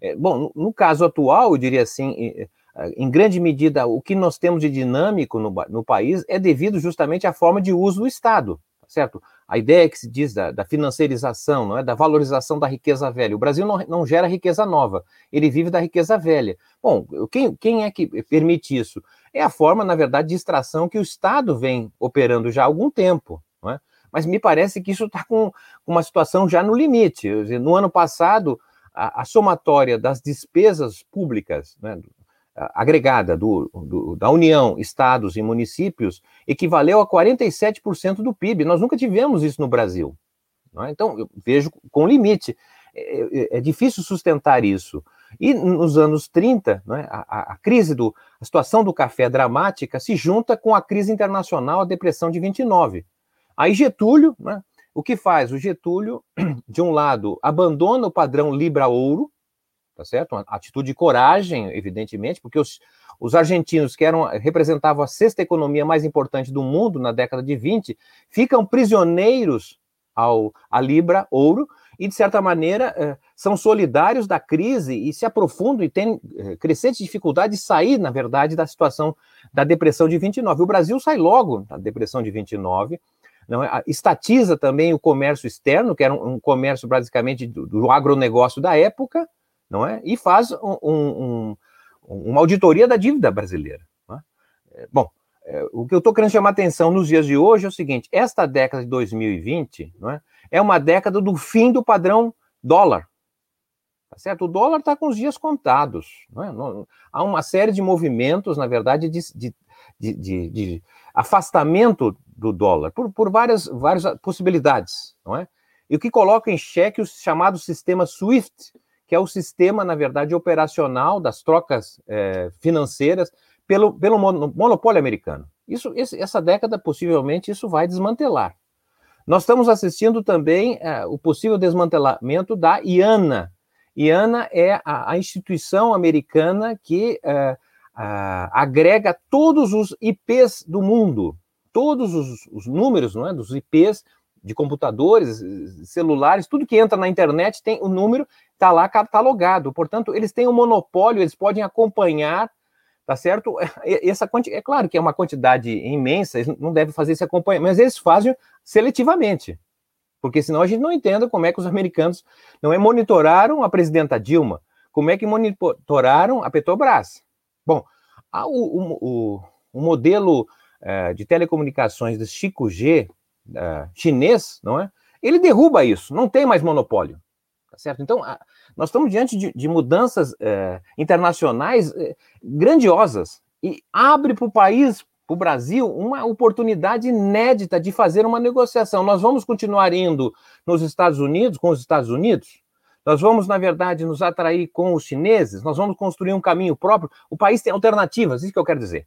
É, bom, no, no, caso atual, eu diria assim, em, em grande medida, o que nós temos de dinâmico no, no país é devido justamente à forma de uso do Estado, tá certo? A ideia que se diz da, da, financiarização, não é? da valorização da riqueza velha. O Brasil não, não gera riqueza nova, ele vive da riqueza velha. Bom, quem, quem é que permite isso? É a forma, na verdade, de extração que o Estado vem operando já há algum tempo. Não é? Mas me parece que isso está com, uma situação já no limite. No ano passado, a, a somatória das despesas públicas, né, agregada do, do, da União, estados e municípios equivaleu a 47% do PIB. Nós nunca tivemos isso no Brasil. É? Então, eu vejo com limite. É, é, é, difícil sustentar isso. E nos anos 30, é? a, a, crise do. a situação do café dramática se junta com a crise internacional, a depressão de 29. Aí Getúlio, é? o que faz? O Getúlio, de um lado, abandona o padrão Libra-Ouro, tá certo? Uma atitude de coragem, evidentemente, porque os, os argentinos, que eram, representavam a sexta economia mais importante do mundo na década de 20, ficam prisioneiros ao, à Libra ouro e, de certa maneira, eh, são solidários da crise e se aprofundam e têm eh, crescente dificuldade de sair, na verdade, da situação da depressão de 29. O Brasil sai logo da depressão de 29, não é? estatiza também o comércio externo, que era um, comércio basicamente do, do agronegócio da época, não é? E faz um, um, uma auditoria da dívida brasileira. É? Bom, é, o que eu estou querendo chamar atenção nos dias de hoje é o seguinte: esta década de 2020 não é, é uma década do fim do padrão dólar. Tá certo? O dólar está com os dias contados. Não é? Há uma série de movimentos, na verdade, de, de, de, de afastamento do dólar por, por várias, várias possibilidades. Não é? E o que coloca em xeque o chamado sistema SWIFT, que é o sistema, na verdade, operacional das trocas é, financeiras pelo, pelo monopólio americano. Isso, essa década, possivelmente, isso vai desmantelar. Nós estamos assistindo também é, o possível desmantelamento da IANA. IANA é a, a instituição americana que é, a, agrega todos os IPs do mundo, todos os, os números não é, dos IPs de computadores, celulares, tudo que entra na internet tem o número, está lá catalogado. Portanto, eles têm um monopólio, eles podem acompanhar, tá certo? Essa é claro que é uma quantidade imensa, eles não devem fazer esse acompanhamento, mas eles fazem seletivamente. Porque senão a gente não entende como é que os americanos não é monitoraram a presidenta Dilma, como é que monitoraram a Petrobras. Bom, o, o, o, modelo uh, de telecomunicações do Chico G, chinês, não é? Ele derruba isso, não tem mais monopólio, tá certo? Então, nós estamos diante de, de mudanças uh, internacionais uh, grandiosas e abre para o país, para o Brasil, uma oportunidade inédita de fazer uma negociação. Nós vamos continuar indo nos Estados Unidos, com os Estados Unidos, nós vamos, na verdade, nos atrair com os chineses, nós vamos construir um caminho próprio. O país tem alternativas, isso que eu quero dizer.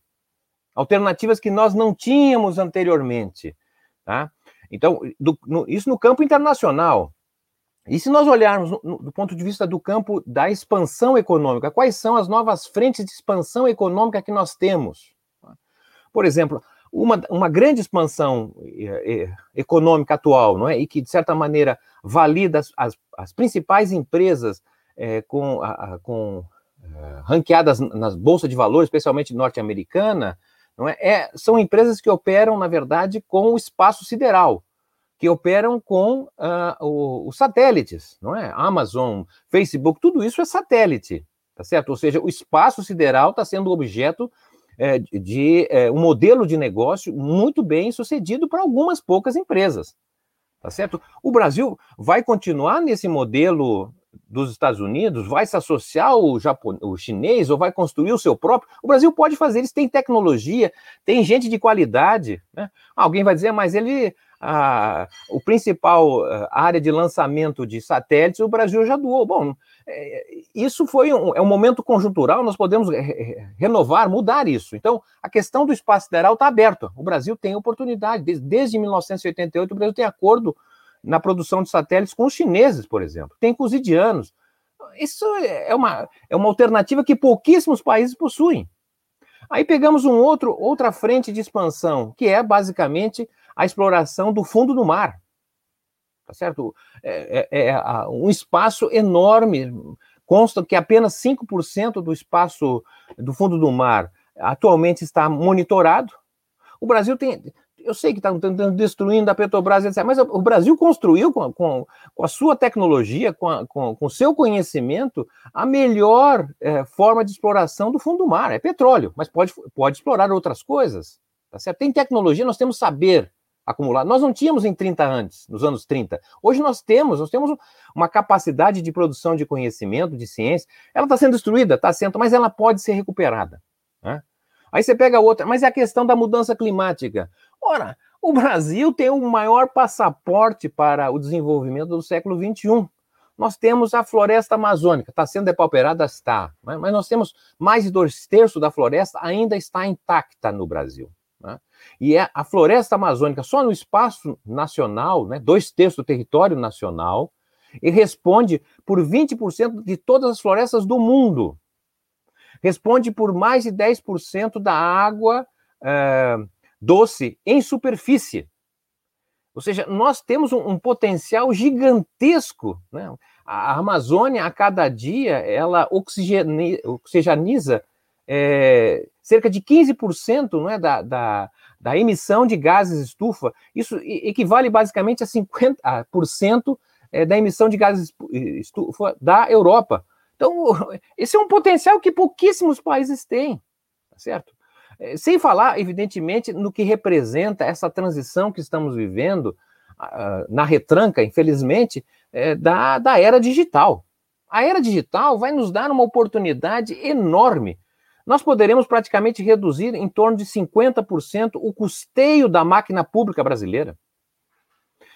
Alternativas que nós não tínhamos anteriormente. Tá? Então, do, no, isso no campo internacional. E se nós olharmos do ponto de vista do campo da expansão econômica, quais são as novas frentes de expansão econômica que nós temos? Por exemplo, uma, uma grande expansão eh, econômica atual, não é? E que, de certa maneira, valida as, as, as principais empresas eh, com, a, com uh, ranqueadas nas bolsas de valores, especialmente norte-americana, não é? é? São empresas que operam, na verdade, com o espaço sideral, que operam com uh, os satélites, não é? Amazon, Facebook, tudo isso é satélite, tá certo? Ou seja, o espaço sideral está sendo objeto é, de é, um modelo de negócio muito bem sucedido para algumas poucas empresas, tá certo? O Brasil vai continuar nesse modelo dos Estados Unidos, vai se associar ao, Japon... ao chinês ou vai construir o seu próprio. O Brasil pode fazer isso, tem tecnologia, tem gente de qualidade. Né? Alguém vai dizer, mas ele. A, o principal área de lançamento de satélites, o Brasil já doou. Bom, é, isso foi um, é um momento conjuntural, nós podemos re renovar, mudar isso. Então, a questão do espaço federal está aberta. O Brasil tem oportunidade. Desde, desde 1988, o Brasil tem acordo na produção de satélites com os chineses, por exemplo. Tem com os indianos. Isso é uma, é uma alternativa que pouquíssimos países possuem. Aí pegamos um outro, outra frente de expansão, que é basicamente a exploração do fundo do mar. Tá certo? É, é, é um espaço enorme. Consta que apenas 5% do espaço do fundo do mar atualmente está monitorado. O Brasil tem, eu sei que estão tentando destruindo a Petrobras, etc., mas o Brasil construiu com, com, com a sua tecnologia, com, o seu conhecimento, a melhor é, forma de exploração do fundo do mar. É petróleo, mas pode, pode explorar outras coisas. Tá certo? Tem tecnologia, nós temos saber acumulado. Nós não tínhamos em 30 antes, nos anos 30. Hoje nós temos, nós temos uma capacidade de produção de conhecimento, de ciência. Ela está sendo destruída, está sendo, mas ela pode ser recuperada. Né? Aí você pega outra, mas é a questão da mudança climática. Ora, o Brasil tem o maior passaporte para o desenvolvimento do século XXI. Nós temos a floresta amazônica, está sendo depauperada, está, né? mas nós temos mais de dois terços da floresta ainda está intacta no Brasil. Né? E é a floresta amazônica, só no espaço nacional, né, dois terços do território nacional, e responde por 20% de todas as florestas do mundo. Responde por mais de 10% da água é, doce em superfície. Ou seja, nós temos um, um potencial gigantesco. Né? A Amazônia, a cada dia, ela oxigeniza é, cerca de 15% não é, da, da, da, emissão de gases estufa. Isso equivale basicamente a 50% é, da emissão de gases estufa da Europa. Então, esse é um potencial que pouquíssimos países têm, tá certo? É, sem falar, evidentemente, no que representa essa transição que estamos vivendo na retranca, infelizmente, é, da, da era digital. A era digital vai nos dar uma oportunidade enorme. Nós poderemos praticamente reduzir em torno de 50% o custeio da máquina pública brasileira.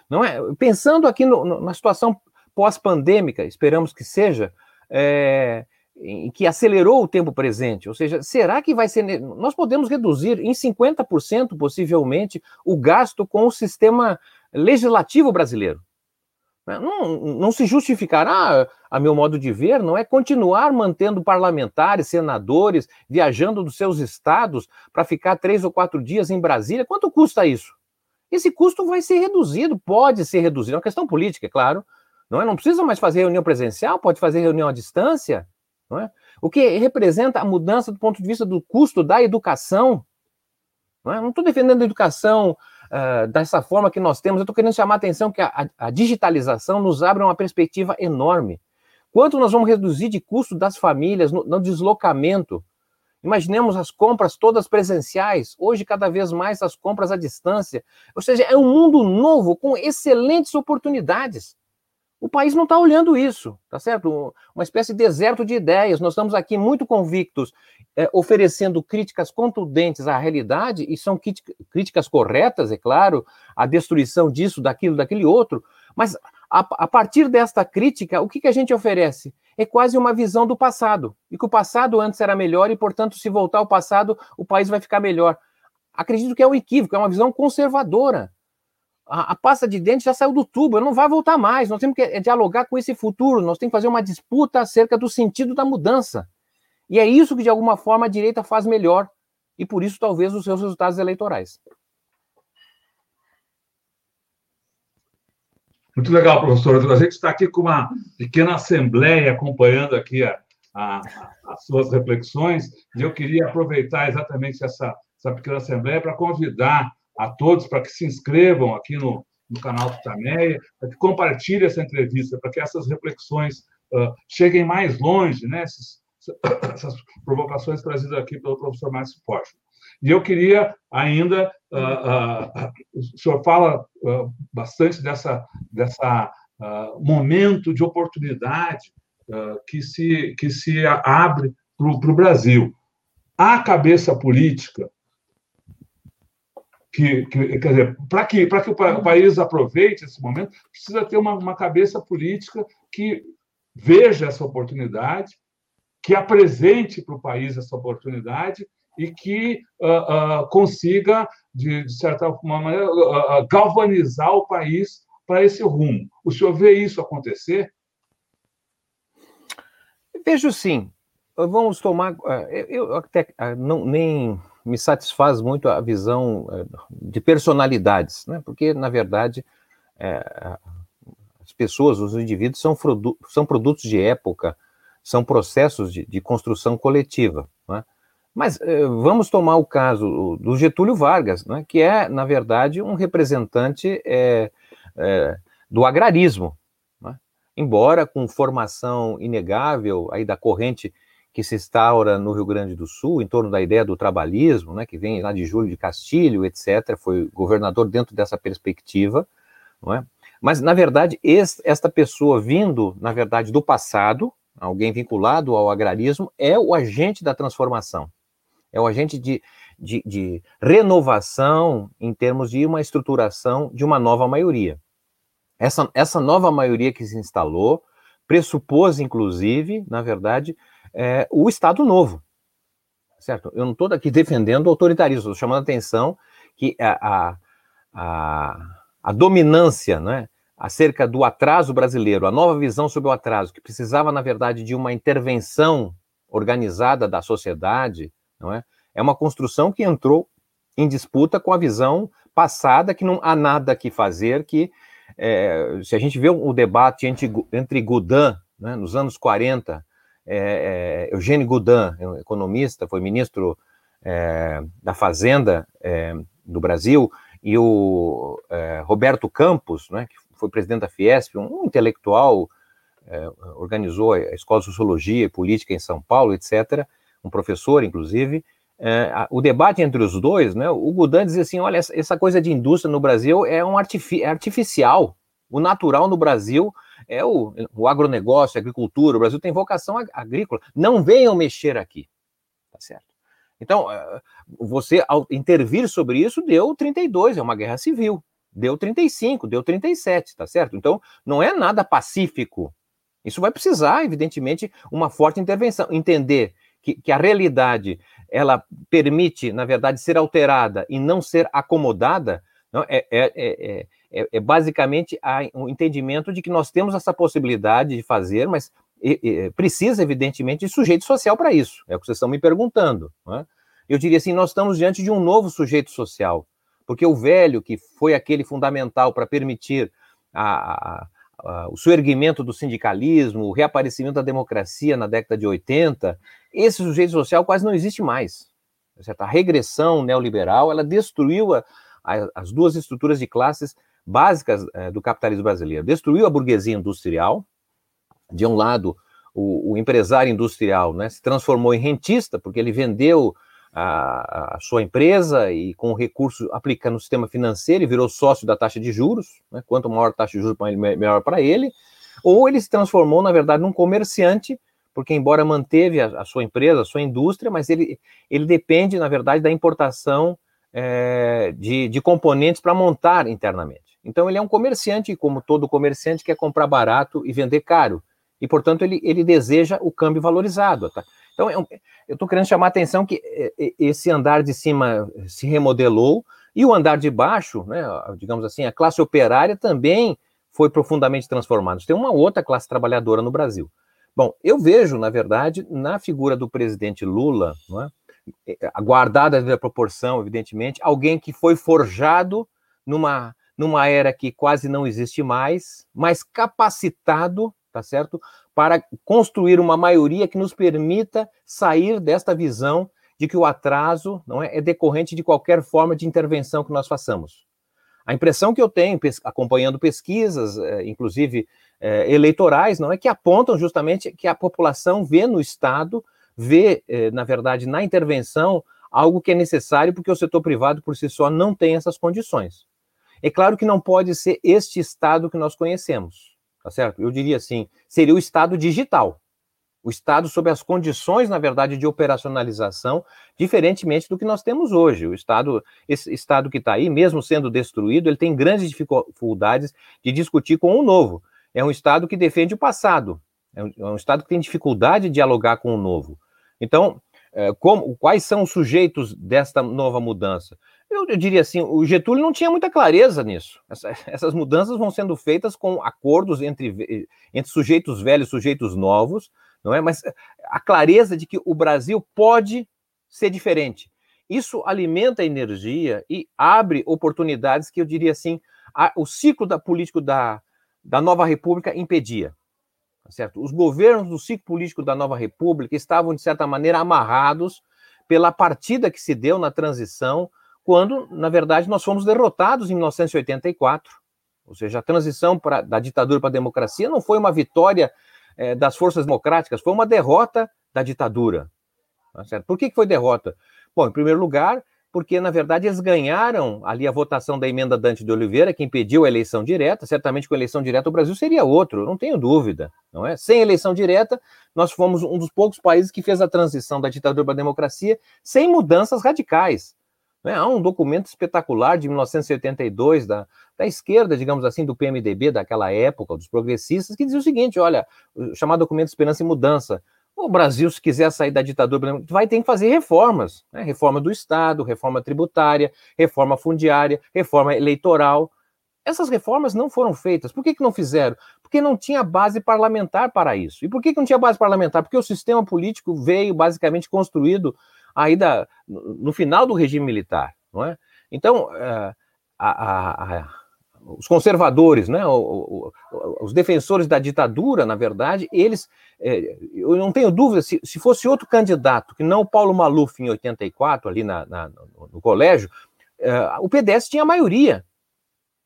Não é? Pensando aqui no, no, na situação pós-pandêmica, esperamos que seja, é, que acelerou o tempo presente. Ou seja, será que vai ser. Nós podemos reduzir em 50%, possivelmente, o gasto com o sistema legislativo brasileiro. Né? Não, não se justificará, a meu modo de ver, não é continuar mantendo parlamentares, senadores, viajando dos seus estados para ficar três ou quatro dias em Brasília. Quanto custa isso? Esse custo vai ser reduzido, pode ser reduzido. É uma questão política, é claro. Não, é? não precisa mais fazer reunião presencial, pode fazer reunião à distância. É? O que representa a mudança do ponto de vista do custo da educação. Não é? estou defendendo a educação uh, dessa forma que nós temos, eu estou querendo chamar a atenção que a, a, digitalização nos abre uma perspectiva enorme. Quanto nós vamos reduzir de custo das famílias no, no deslocamento? Imaginemos as compras todas presenciais, hoje cada vez mais as compras à distância. Ou seja, é um mundo novo com excelentes oportunidades. O país não está olhando isso, tá certo? Uma espécie de deserto de ideias. Nós estamos aqui muito convictos, é, oferecendo críticas contundentes à realidade, e são críticas corretas, é claro, a destruição disso, daquilo, daquele outro, mas a, a partir desta crítica, o que, que a gente oferece? É quase uma visão do passado, e que o passado antes era melhor, e, portanto, se voltar ao passado, o país vai ficar melhor. Acredito que é um equívoco, é uma visão conservadora a, a, pasta de dente já saiu do tubo, não vai voltar mais. Nós temos que é, dialogar com esse futuro, nós temos que fazer uma disputa acerca do sentido da mudança. E é isso que, de alguma forma, a direita faz melhor, e por isso, talvez, os seus resultados eleitorais. Muito legal, professor. A gente está aqui com uma pequena assembleia acompanhando aqui a, a, as suas reflexões, e eu queria aproveitar exatamente essa, essa pequena assembleia para convidar a todos para que se inscrevam aqui no, no canal Tutameia, para que compartilhem essa entrevista, para que essas reflexões uh, cheguem mais longe, né? Essas, essas, provocações trazidas aqui pelo professor Márcio Porsche. E eu queria ainda, uh, uh, o senhor fala bastante dessa, dessa momento de oportunidade que, se, que se abre para o Brasil. A cabeça política que, que, quer dizer, para que, que o, país aproveite esse momento, precisa ter uma, uma cabeça política que veja essa oportunidade, que apresente para o país essa oportunidade e que uh, uh, consiga, de, de, certa maneira, uh, galvanizar o país para esse rumo. O senhor vê isso acontecer? Vejo sim. Vamos tomar. Eh, eu até não, nem me satisfaz muito a visão eh, de personalidades, né? porque, na verdade, é, as pessoas, os indivíduos, são, são produtos de época, são processos de, de construção coletiva. Né? Mas eh, vamos tomar o caso do Getúlio Vargas, né, que é, na verdade, um representante do agrarismo, né? embora com formação inegável aí da corrente que se instaura no Rio Grande do Sul, em torno da ideia do trabalhismo, né, que vem lá de Júlio de Castilho, etc., foi governador dentro dessa perspectiva, não é? Mas, na verdade, esta pessoa vindo, na verdade, do passado, alguém vinculado ao agrarismo, é o agente da transformação. É o agente de, de, de renovação em termos de uma estruturação de uma nova maioria. Essa, essa nova maioria que se instalou pressupôs, inclusive, na verdade, é, o Estado Novo. Certo? Eu não estou aqui defendendo o autoritarismo, estou chamando a atenção que a, a, a, a dominância né, acerca do atraso brasileiro, a nova visão sobre o atraso, que precisava, na verdade, de uma intervenção organizada da sociedade, não é? É uma construção que entrou em disputa com a visão passada, que não há nada que fazer, que é, se a gente vê o debate entre, entre Godin, né, nos anos 40, é, é, Eugênio Godin, economista, foi ministro é, da Fazenda é, do Brasil, e o é, Roberto Campos, né, que foi presidente da Fiesp, um intelectual, organizou a Escola de Sociologia e Política em São Paulo, etc., um professor, inclusive, é, o debate entre os dois, né, o Gudan dizia assim, olha, essa coisa de indústria no Brasil é um artifi é artificial, o natural no Brasil é o, o agronegócio, a agricultura, o Brasil tem vocação agrícola, não venham mexer aqui, tá certo? Então, é, você, ao intervir sobre isso, deu 32, é uma guerra civil, deu 35, deu 37, tá certo? Então, não é nada pacífico, isso vai precisar, evidentemente, uma forte intervenção, entender que, que a realidade ela permite, na verdade, ser alterada e não ser acomodada, não, é, é, é, é, basicamente o um entendimento de que nós temos essa possibilidade de fazer, mas precisa, evidentemente, de sujeito social para isso. É o que vocês estão me perguntando. Eu diria assim: nós estamos diante de um novo sujeito social, porque o velho, que foi aquele fundamental para permitir a, a, o surgimento do sindicalismo, o reaparecimento da democracia na década de 80, esse sujeito social quase não existe mais. A regressão neoliberal ela destruiu a, a, as duas estruturas de classes básicas é, do capitalismo brasileiro. Destruiu a burguesia industrial, de um lado, o, o empresário industrial né, se transformou em rentista, porque ele vendeu a, a, sua empresa e com o recurso aplica no sistema financeiro e virou sócio da taxa de juros, né, quanto maior a taxa de juros, melhor para ele, ou ele se transformou, na verdade, num comerciante porque embora manteve a, a, sua empresa, a sua indústria, mas ele, ele depende, na verdade, da importação é, de, de componentes para montar internamente. Então ele é um comerciante, como todo comerciante quer comprar barato e vender caro. E, portanto, ele, ele deseja o câmbio valorizado. Tá? Então, é eu estou querendo chamar a atenção que é, é, esse andar de cima se remodelou e o andar de baixo, né, digamos assim, a classe operária também foi profundamente transformada. Tem uma outra classe trabalhadora no Brasil. Bom, eu vejo, na verdade, na figura do presidente Lula, é? é guardada a proporção, evidentemente, alguém que foi forjado numa, numa era que quase não existe mais, mas capacitado, tá certo, para construir uma maioria que nos permita sair desta visão de que o atraso não é, é decorrente de qualquer forma de intervenção que nós façamos. A impressão que eu tenho, acompanhando pesquisas, é, inclusive é, eleitorais, não é que apontam justamente que a população vê no Estado, vê, é, na verdade, na intervenção, algo que é necessário porque o setor privado por si só não tem essas condições. É claro que não pode ser este Estado que nós conhecemos, tá certo? Eu diria assim, seria o Estado digital. O Estado sob as condições, na verdade, de operacionalização, diferentemente do que nós temos hoje. O Estado, esse Estado que está aí, mesmo sendo destruído, ele tem grandes dificuldades de discutir com o novo é um Estado que defende o passado, é um, é um Estado que tem dificuldade de dialogar com o novo. Então, como, quais são os sujeitos desta nova mudança? Eu, eu, diria assim, o Getúlio não tinha muita clareza nisso. Essa, essas mudanças vão sendo feitas com acordos entre, entre sujeitos velhos e sujeitos novos, não é? Mas a clareza de que o Brasil pode ser diferente. Isso alimenta a energia e abre oportunidades que eu diria assim, a, o ciclo da político da, da nova república impedia. Certo? Os governos do ciclo político da nova república estavam, de certa maneira, amarrados pela partida que se deu na transição quando, na verdade, nós fomos derrotados em 1984. Ou seja, a transição pra, da ditadura para a democracia não foi uma vitória é, das forças democráticas, foi uma derrota da ditadura. Tá certo? Por que, que foi derrota? Bom, em primeiro lugar, porque, na verdade, eles ganharam ali a votação da emenda Dante de Oliveira, que impediu a eleição direta. Certamente, com eleição direta, o Brasil seria outro, não tenho dúvida. não é? Sem eleição direta, nós fomos um dos poucos países que fez a transição da ditadura para a democracia sem mudanças radicais. Né? Há um documento espetacular de 1982 da, da esquerda, digamos assim, do PMDB daquela época, dos progressistas, que dizia o seguinte: olha, o chamado documento Esperança e Mudança. O Brasil, se quiser sair da ditadura, vai ter que fazer reformas. Né? Reforma do Estado, reforma tributária, reforma fundiária, reforma eleitoral. Essas reformas não foram feitas. Por que, que não fizeram? Porque não tinha base parlamentar para isso. E por que, que não tinha base parlamentar? Porque o sistema político veio basicamente construído aí da, no final do regime militar, não é? Então, é, a, a, a, os conservadores, né, os defensores da ditadura, na verdade, eles, é, eu não tenho dúvida, se, se fosse outro candidato, que não o Paulo Maluf em 84, ali na, na no, no, colégio, é, o PDS tinha maioria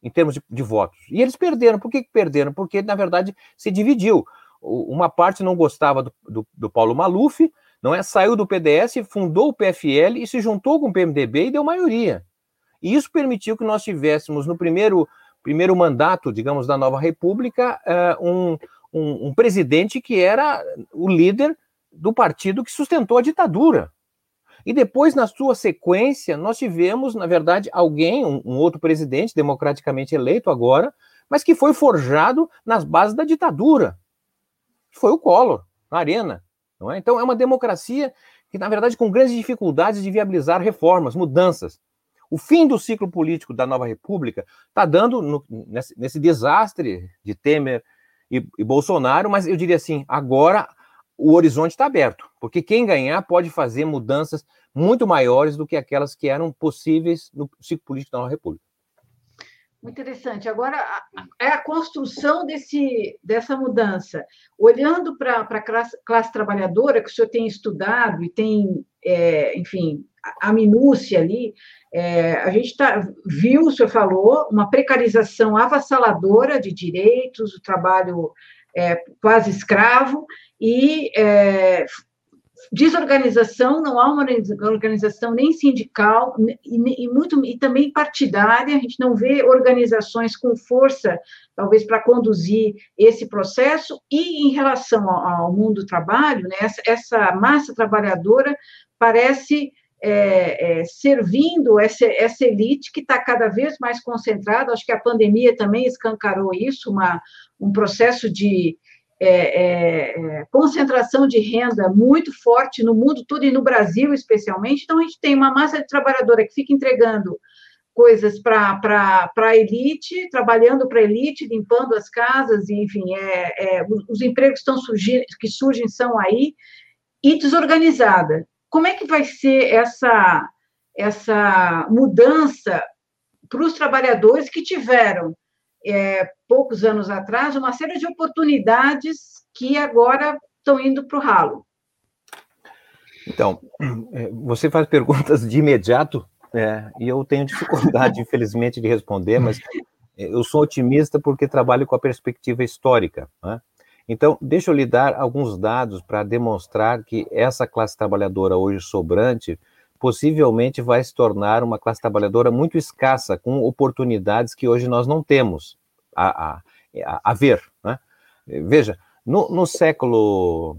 em termos de, de, votos. E eles perderam. Por que perderam? Porque, na verdade, se dividiu. Uma parte não gostava do, do, do Paulo Maluf, não é? Saiu do PDS, fundou o PFL e se juntou com o PMDB e deu maioria. E isso permitiu que nós tivéssemos no primeiro, primeiro mandato, digamos, da nova República, uh, um, um, um presidente que era o líder do partido que sustentou a ditadura. E depois, na sua sequência, nós tivemos, na verdade, alguém, um, um, outro presidente democraticamente eleito agora, mas que foi forjado nas bases da ditadura. Foi o Collor, na Arena. É? Então, é uma democracia que, na verdade, com grandes dificuldades de viabilizar reformas, mudanças. O fim do ciclo político da nova república está dando no, nesse, nesse, desastre de Temer e, e Bolsonaro, mas eu diria assim: agora o horizonte está aberto, porque quem ganhar pode fazer mudanças muito maiores do que aquelas que eram possíveis no ciclo político da nova república. Muito interessante. Agora, é a construção desse, dessa mudança. Olhando para a classe, classe, trabalhadora, que o senhor tem estudado e tem, é, enfim, a, minúcia ali, é, a gente tá, viu, o senhor falou, uma precarização avassaladora de direitos, o trabalho é, quase escravo, e é, desorganização, não há uma organização nem sindical e, e, muito e também partidária. A gente não vê organizações com força, talvez para conduzir esse processo. E em relação ao, ao mundo do trabalho, né, essa, essa massa trabalhadora parece é, é, servindo essa, essa elite que está cada vez mais concentrada. Acho que a pandemia também escancarou isso, uma, um processo de é, é, é, concentração de renda muito forte no mundo todo e no Brasil especialmente. Então, a gente tem uma massa de trabalhadora que fica entregando coisas para a elite, trabalhando para a elite, limpando as casas, enfim, é, é, os, empregos estão surgindo, que surgem são aí, e desorganizada. Como é que vai ser essa, essa mudança para os trabalhadores que tiveram é, poucos anos atrás, uma série de oportunidades que agora estão indo para o ralo. Então, é, você faz perguntas de imediato é, e eu tenho dificuldade, infelizmente, de responder, mas eu sou otimista porque trabalho com a perspectiva histórica. Né? Então, deixa eu lhe dar alguns dados para demonstrar que essa classe trabalhadora hoje sobrante possivelmente vai se tornar uma classe trabalhadora muito escassa, com oportunidades que hoje nós não temos a, a, a ver. Né? Veja, no, no século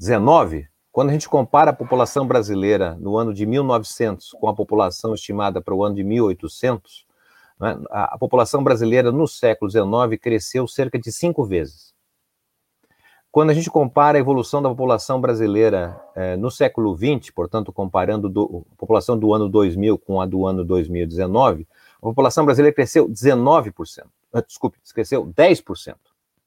XIX, é, quando a gente compara a população brasileira no ano de 1900 com a população estimada para o ano de 1800, né, a, a população brasileira no século XIX cresceu cerca de cinco vezes. Quando a gente compara a evolução da população brasileira é, no século XX, portanto, comparando do, a população do ano 2000 com a do ano 2019, a população brasileira cresceu 19%. Ah, desculpe, cresceu 10%.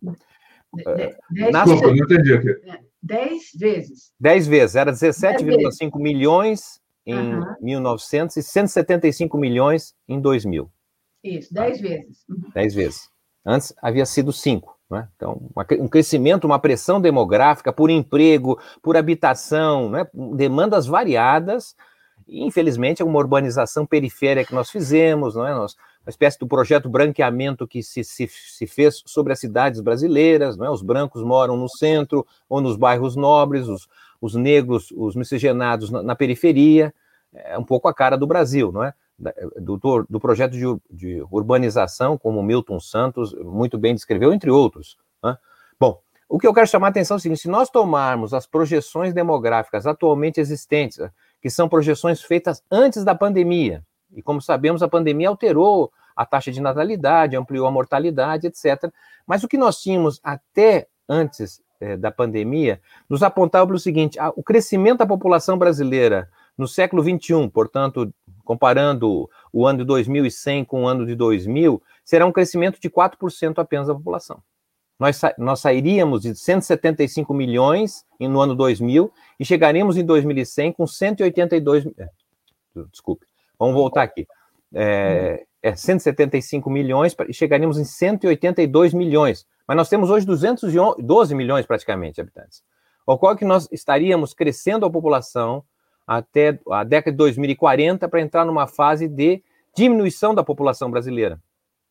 Dez, Desculpa, não entendi aqui. 10 vezes. 10 vezes. Era 17,5 milhões em uhum. 1900 e 175 milhões em 2000. Isso, 10 vezes. 10 uhum. vezes. Antes havia sido 5. Né? Então, um crescimento, uma pressão demográfica por emprego, por habitação, né? demandas variadas, e, infelizmente, uma urbanização periférica que nós fizemos, não é? Nós, uma espécie do projeto branqueamento que se, se, se fez sobre as cidades brasileiras, não é? Os brancos moram no centro ou nos bairros nobres, os, os negros, os miscigenados na, na periferia, é um pouco a cara do Brasil, não é? Do, do, do projeto de, de, urbanização, como Milton Santos muito bem descreveu, entre outros. Né? Bom, o que eu quero chamar a atenção é o seguinte: se nós tomarmos as projeções demográficas atualmente existentes, que são projeções feitas antes da pandemia, e como sabemos, a pandemia alterou a taxa de natalidade, ampliou a mortalidade, etc. Mas o que nós tínhamos até antes é, da pandemia nos apontava para o seguinte: o crescimento da população brasileira no século XXI, portanto, comparando o ano de 2100 com o ano de 2000, será um crescimento de 4% apenas da população. Nós, nós sairíamos de 175 milhões no ano 2000 e chegaríamos em 2100 com 182. É, desculpe, vamos voltar aqui. É, é 175 milhões e chegaríamos em 182 milhões. Mas nós temos hoje 212 milhões praticamente de habitantes. Ocorre que nós estaríamos crescendo a população até a década de 2040 para entrar numa fase de diminuição da população brasileira.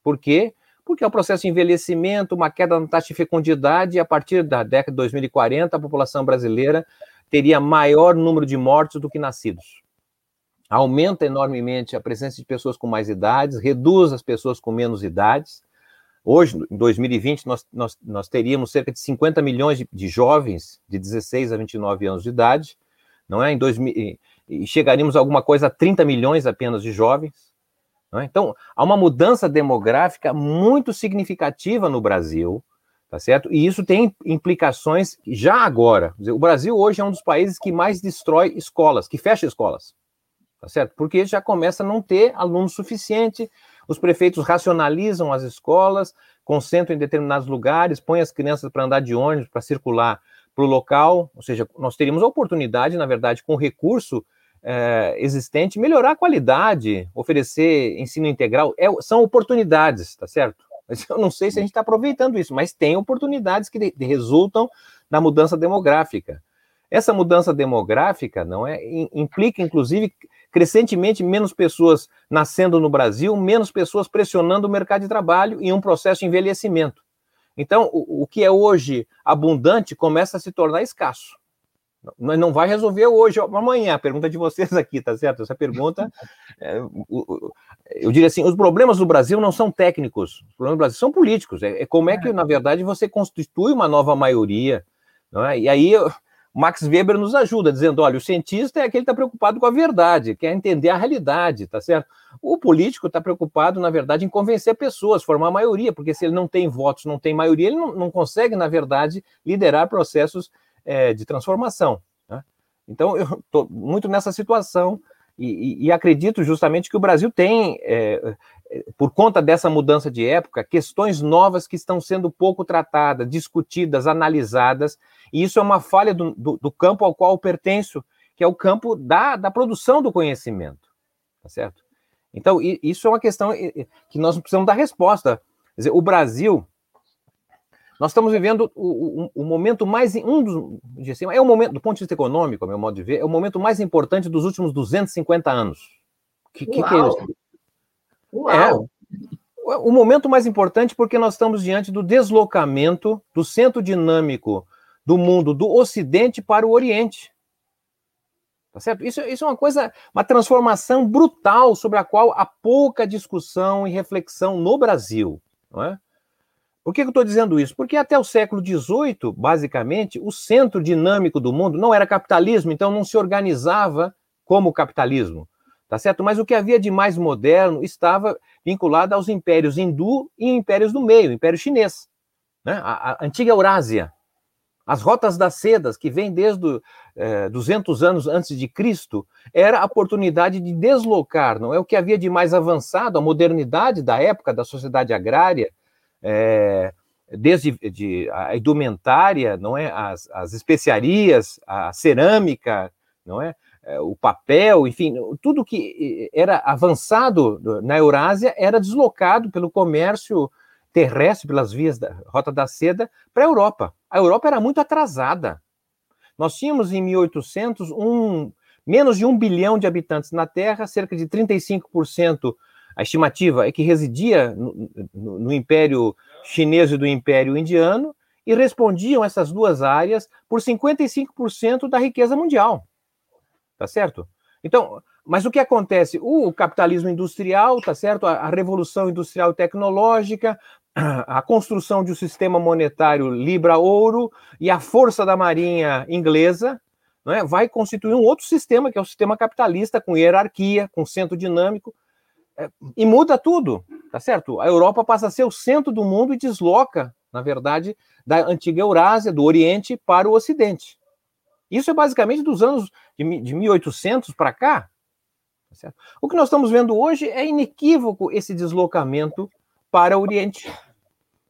Por quê? Porque é um processo de envelhecimento, uma queda na taxa de fecundidade, e a partir da década de 2040, a população brasileira teria maior número de mortos do que nascidos. Aumenta enormemente a presença de pessoas com mais idades, reduz as pessoas com menos idades. Hoje, em 2020, nós, nós, nós teríamos cerca de 50 milhões de, de jovens de 16 a 29 anos de idade, não é? Em 2000, e chegaríamos a alguma coisa a 30 milhões apenas de jovens. É? Então, há uma mudança demográfica muito significativa no Brasil, tá certo? E isso tem implicações já agora. O Brasil hoje é um dos países que mais destrói escolas, que fecha escolas, tá certo? Porque já começa a não ter aluno suficiente, os prefeitos racionalizam as escolas, concentram em determinados lugares, põem as crianças para andar de ônibus, para circular para o local, ou seja, nós teríamos a oportunidade, na verdade, com o recurso é, existente, melhorar a qualidade, oferecer ensino integral, é, são oportunidades, tá certo? Mas eu não sei se a gente está aproveitando isso, mas tem oportunidades que de, de resultam da mudança demográfica. Essa mudança demográfica não é implica, inclusive, crescentemente menos pessoas nascendo no Brasil, menos pessoas pressionando o mercado de trabalho e um processo de envelhecimento. Então, o, o que é hoje abundante começa a se tornar escasso. Mas não vai resolver hoje, amanhã. A pergunta de vocês aqui, tá certo? Essa pergunta, é, eu diria assim: os problemas do Brasil não são técnicos, os problemas do Brasil são políticos. É, é como é que, na verdade, você constitui uma nova maioria. Não é? E aí, Max Weber nos ajuda, dizendo: olha, o cientista é aquele que está preocupado com a verdade, quer entender a realidade, tá certo? O político está preocupado, na verdade, em convencer pessoas, formar maioria, porque se ele não tem votos, não tem maioria, ele não, não consegue, na verdade, liderar processos é, de transformação. Né? Então, eu estou muito nessa situação e, e, acredito justamente que o Brasil tem, é, por conta dessa mudança de época, questões novas que estão sendo pouco tratadas, discutidas, analisadas, e isso é uma falha do, do, do campo ao qual eu pertenço, que é o campo da, da produção do conhecimento, tá certo? Então, isso é uma questão que nós precisamos dar resposta. Quer dizer, o Brasil, nós estamos vivendo o, o, o momento mais. Um dos. Assim, é o momento, do ponto de vista econômico, a meu modo de ver, é o momento mais importante dos últimos 250 anos. O que, que, que, é isso? Uau. É, o momento mais importante porque nós estamos diante do deslocamento do centro dinâmico do mundo do Ocidente para o Oriente. Tá certo? Isso, isso é uma coisa, uma transformação brutal sobre a qual há pouca discussão e reflexão no Brasil. Não é? Por que eu estou dizendo isso? Porque até o século XVIII, basicamente, o centro dinâmico do mundo não era capitalismo, então não se organizava como capitalismo, tá certo? Mas o que havia de mais moderno estava vinculado aos impérios hindu e impérios do meio, império chinês, né? a, a antiga Eurásia, As rotas das sedas, que vêm desde é, 200 anos antes de Cristo, era a oportunidade de deslocar, não é o que havia de mais avançado, a modernidade da época da sociedade agrária, é, desde de, a indumentária, não é, as, as especiarias, a cerâmica, não é, é o papel, enfim, tudo que era avançado na Eurásia era deslocado pelo comércio terrestre, pelas vias da Rota da Seda, para a Europa. A Europa era muito atrasada. Nós tínhamos em 1800 um, menos de um bilhão de habitantes na Terra, cerca de 35%, a estimativa é que residia no, no, no Império Chinês e do Império Indiano, e respondiam essas duas áreas por 55% da riqueza mundial. Tá certo? Então, mas o que acontece? O capitalismo industrial, tá certo? A, a revolução industrial e tecnológica, a construção de um sistema monetário libra-ouro e a força da marinha inglesa é, vai constituir um outro sistema, que é o sistema capitalista, com hierarquia, com centro dinâmico, é, e muda tudo, tá certo? A Europa passa a ser o centro do mundo e desloca, na verdade, da antiga Eurásia, do Oriente, para o Ocidente. Isso é basicamente dos anos de, de 1800 para cá, Tá o que nós estamos vendo hoje é inequívoco esse deslocamento para o Oriente.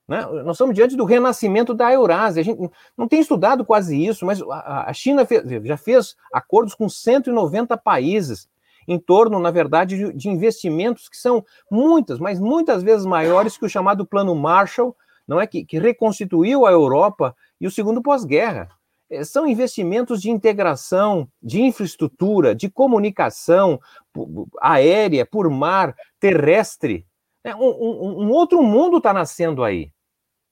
Né? Nós estamos diante do renascimento da Eurásia. A gente não tem estudado quase isso, mas a, China fez, já fez acordos com 190 países em torno, na verdade, de, investimentos que são muitas, mas muitas vezes maiores que o chamado Plano Marshall, não é que, que reconstituiu a Europa e o segundo pós-guerra. É, são investimentos de integração, de infraestrutura, de comunicação aérea, por mar, terrestre. É, um, um, um outro mundo está nascendo aí.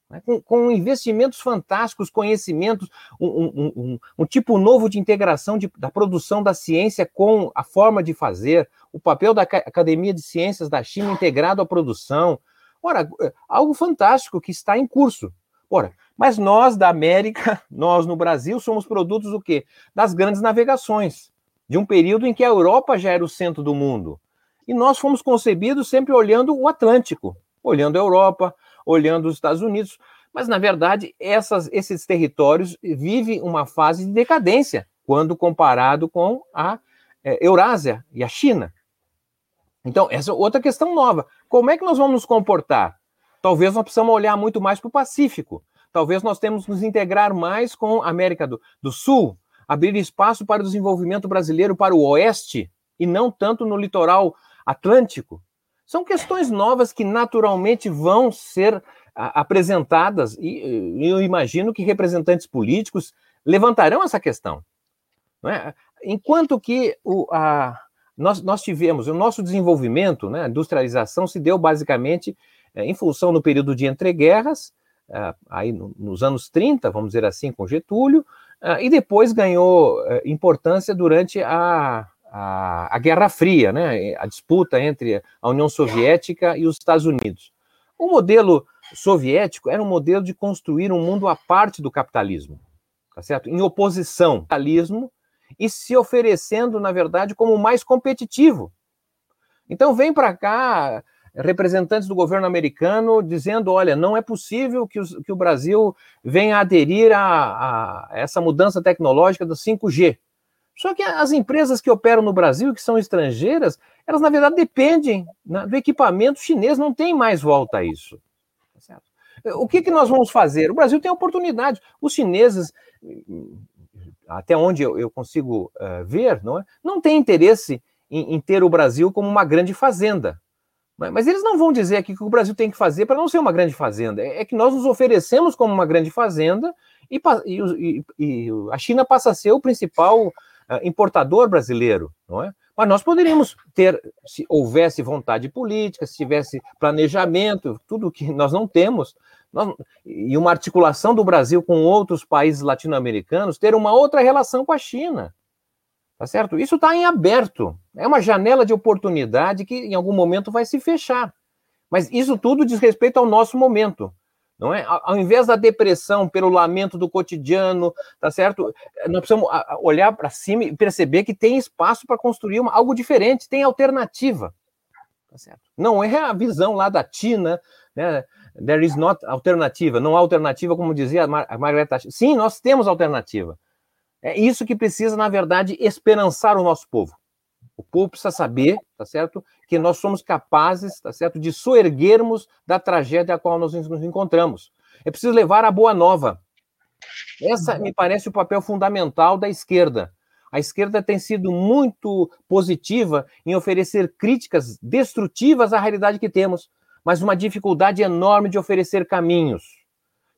Né? Com, com, investimentos fantásticos, conhecimentos, um, um, tipo novo de integração de, da produção da ciência com a forma de fazer, o papel da Academia de Ciências da China integrado à produção. Ora, é, algo fantástico que está em curso. Ora, mas nós da América, nós no Brasil, somos produtos do quê? Das grandes navegações, de um período em que a Europa já era o centro do mundo. E nós fomos concebidos sempre olhando o Atlântico, olhando a Europa, olhando os Estados Unidos. Mas, na verdade, essas, esses territórios vivem uma fase de decadência quando comparado com a é, Eurásia e a China. Então, essa é outra questão nova. Como é que nós vamos nos comportar? Talvez nós precisamos olhar muito mais para o Pacífico. Talvez nós temos que nos integrar mais com a América do, do Sul, abrir espaço para o desenvolvimento brasileiro para o Oeste e não tanto no litoral atlântico. São questões novas que naturalmente vão ser apresentadas e eu imagino que representantes políticos levantarão essa questão. É? Enquanto que o, a, nós, nós tivemos o nosso desenvolvimento, né, a industrialização se deu basicamente é, em função no período de entreguerras, é, aí nos anos 30, vamos dizer assim, com Getúlio, é, e depois ganhou importância durante a, a, a, Guerra Fria, né, a disputa entre a União Soviética e os Estados Unidos. O modelo soviético era um modelo de construir um mundo à parte do capitalismo, tá certo? Em oposição ao capitalismo e se oferecendo, na verdade, como mais competitivo. Então vem para cá representantes do governo americano dizendo: olha, não é possível que, os, que o Brasil venha aderir a, a, essa mudança tecnológica do 5G. Só que as empresas que operam no Brasil, que são estrangeiras, elas na verdade dependem né, do equipamento chinês, não tem mais volta a isso. Tá o que, que nós vamos fazer? O Brasil tem oportunidade. Os chineses, até onde eu, eu consigo uh, ver, não, é? não tem interesse em, em ter o Brasil como uma grande fazenda. Mas eles não vão dizer aqui que o Brasil tem que fazer para não ser uma grande fazenda. É, é que nós nos oferecemos como uma grande fazenda e, e, e a China passa a ser o principal importador brasileiro, não é? Mas nós poderíamos ter, se houvesse vontade política, se tivesse planejamento, tudo que nós não temos, nós, e uma articulação do Brasil com outros países latino-americanos, ter uma outra relação com a China. Tá certo? Isso está em aberto. É uma janela de oportunidade que em algum momento vai se fechar. Mas isso tudo diz respeito ao nosso momento. Não é? Ao invés da depressão pelo lamento do cotidiano, tá certo? Nós precisamos olhar para cima e perceber que tem espaço para construir uma, algo diferente, tem alternativa. Tá certo? Não é a visão lá da Tina, né, There is not alternativa, não há alternativa, como dizia a, Mar a Margaret Thatcher. Sim, nós temos alternativa. É isso que precisa, na verdade, esperançar o nosso povo. O povo precisa saber, tá certo, que nós somos capazes, tá certo, de soerguermos da tragédia a qual nós nos encontramos. É preciso levar a boa nova. Essa me parece o papel fundamental da esquerda. A esquerda tem sido muito positiva em oferecer críticas destrutivas à realidade que temos, mas uma dificuldade enorme de oferecer caminhos.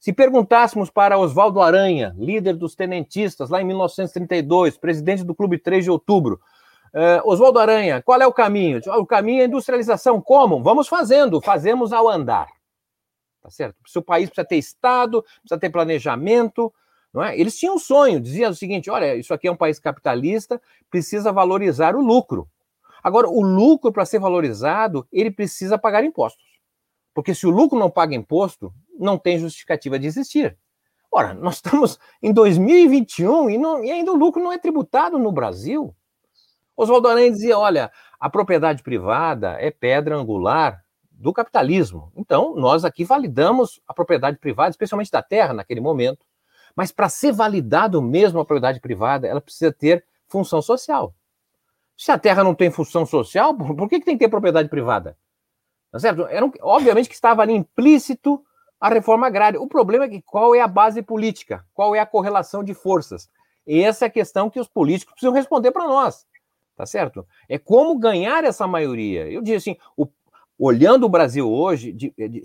Se perguntássemos para Oswaldo Aranha, líder dos tenentistas, lá em 1932, presidente do Clube 3 de Outubro, uh, Oswaldo Aranha, qual é o caminho? O caminho é industrialização. Como? Vamos fazendo, fazemos ao andar. Tá certo? Se o país precisa ter Estado, precisa ter planejamento, não é? Eles tinham um sonho, diziam o seguinte: olha, isso aqui é um país capitalista, precisa valorizar o lucro. Agora, o lucro, para ser valorizado, ele precisa pagar impostos. Porque se o lucro não paga imposto, não tem justificativa de existir. Ora, nós estamos em 2021 e, não, e ainda o lucro não é tributado no Brasil. Oswaldo Aranha dizia: olha, a propriedade privada é pedra angular do capitalismo. Então, nós aqui validamos a propriedade privada, especialmente da terra naquele momento. Mas para ser validado mesmo a propriedade privada, ela precisa ter função social. Se a terra não tem função social, por que, que tem que ter propriedade privada? Tá certo? Era um, obviamente que estava ali implícito a reforma agrária. O problema é que qual é a base política? Qual é a correlação de forças? Essa é a questão que os políticos precisam responder para nós. Tá certo? É como ganhar essa maioria. Eu disse assim: o, olhando o Brasil hoje, de, de,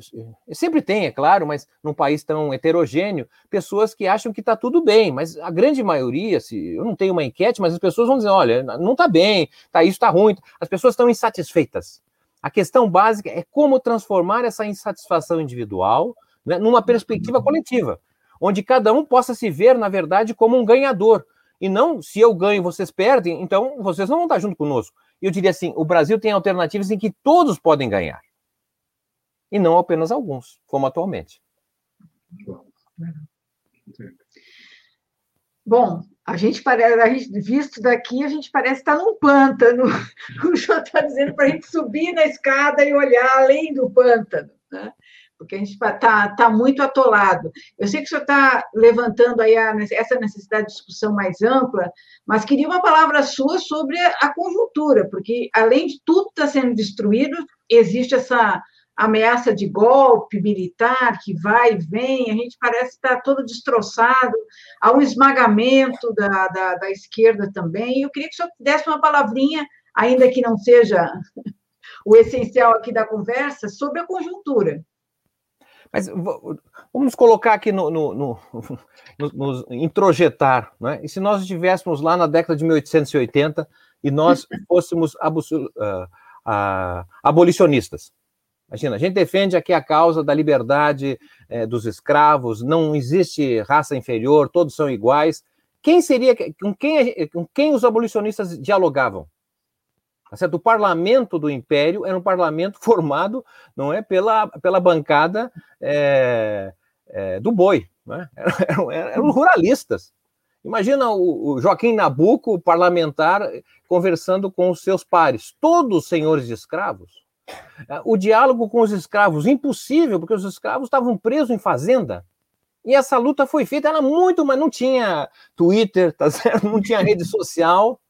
sempre tem, é claro, mas num país tão heterogêneo, pessoas que acham que está tudo bem, mas a grande maioria, se eu não tenho uma enquete, mas as pessoas vão dizer, olha, não está bem, tá, isso está ruim, as pessoas estão insatisfeitas. A questão básica é como transformar essa insatisfação individual né, numa perspectiva coletiva, onde cada um possa se ver, na verdade, como um ganhador, e não se eu ganho vocês perdem, então vocês não vão estar junto conosco eu diria assim: o Brasil tem alternativas em que todos podem ganhar. E não apenas alguns, como atualmente. Bom, a gente parece, visto daqui, a gente parece estar num pântano. O senhor está dizendo para a gente subir na escada e olhar além do pântano. Né? Porque a gente está tá muito atolado. Eu sei que o senhor está levantando aí a, essa necessidade de discussão mais ampla, mas queria uma palavra sua sobre a conjuntura, porque, além de tudo estar tá sendo destruído, existe essa ameaça de golpe militar que vai e vem, a gente parece estar tá todo destroçado, há um esmagamento da, da, da esquerda também, eu queria que o senhor desse uma palavrinha, ainda que não seja o essencial aqui da conversa, sobre a conjuntura. Mas vamos colocar aqui no, no, no, no, introjetar, né? E se nós estivéssemos lá na década de 1880 e nós fôssemos uh, uh, abolicionistas? Imagina, a gente defende aqui a causa da liberdade eh, dos escravos, não existe raça inferior, todos são iguais. Quem seria, com quem, com quem os abolicionistas dialogavam? Tá certo? O parlamento do Império era um parlamento formado, não é, pela, pela bancada é, é, do boi, né? eram, eram, eram ruralistas. Imagina o, o Joaquim Nabuco, parlamentar, conversando com os seus pares, todos senhores de escravos. O diálogo com os escravos, impossível, porque os escravos estavam presos em fazenda. E essa luta foi feita, era muito, mas não tinha Twitter, tá certo? não tinha rede social,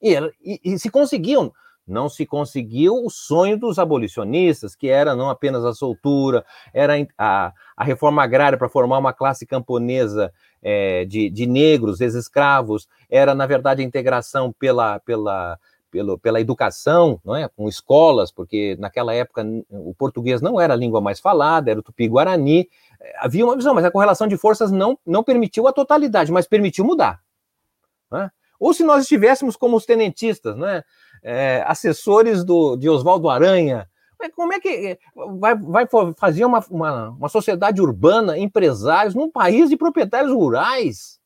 e, e, e se conseguiam não se conseguiu o sonho dos abolicionistas, que era não apenas a soltura, era a, a reforma agrária para formar uma classe camponesa é, de, de negros, ex-escravos, era, na verdade, a integração pela, pela, pela, pela educação, não é? com escolas, porque naquela época o português não era a língua mais falada, era o tupi-guarani, é, havia uma visão, mas a correlação de forças não, não permitiu a totalidade, mas permitiu mudar. É? Ou se nós estivéssemos como os tenentistas, né? é, assessores do, de Oswaldo Aranha. Como é que vai, vai fazer uma, uma, uma, sociedade urbana, empresários, num país de proprietários rurais?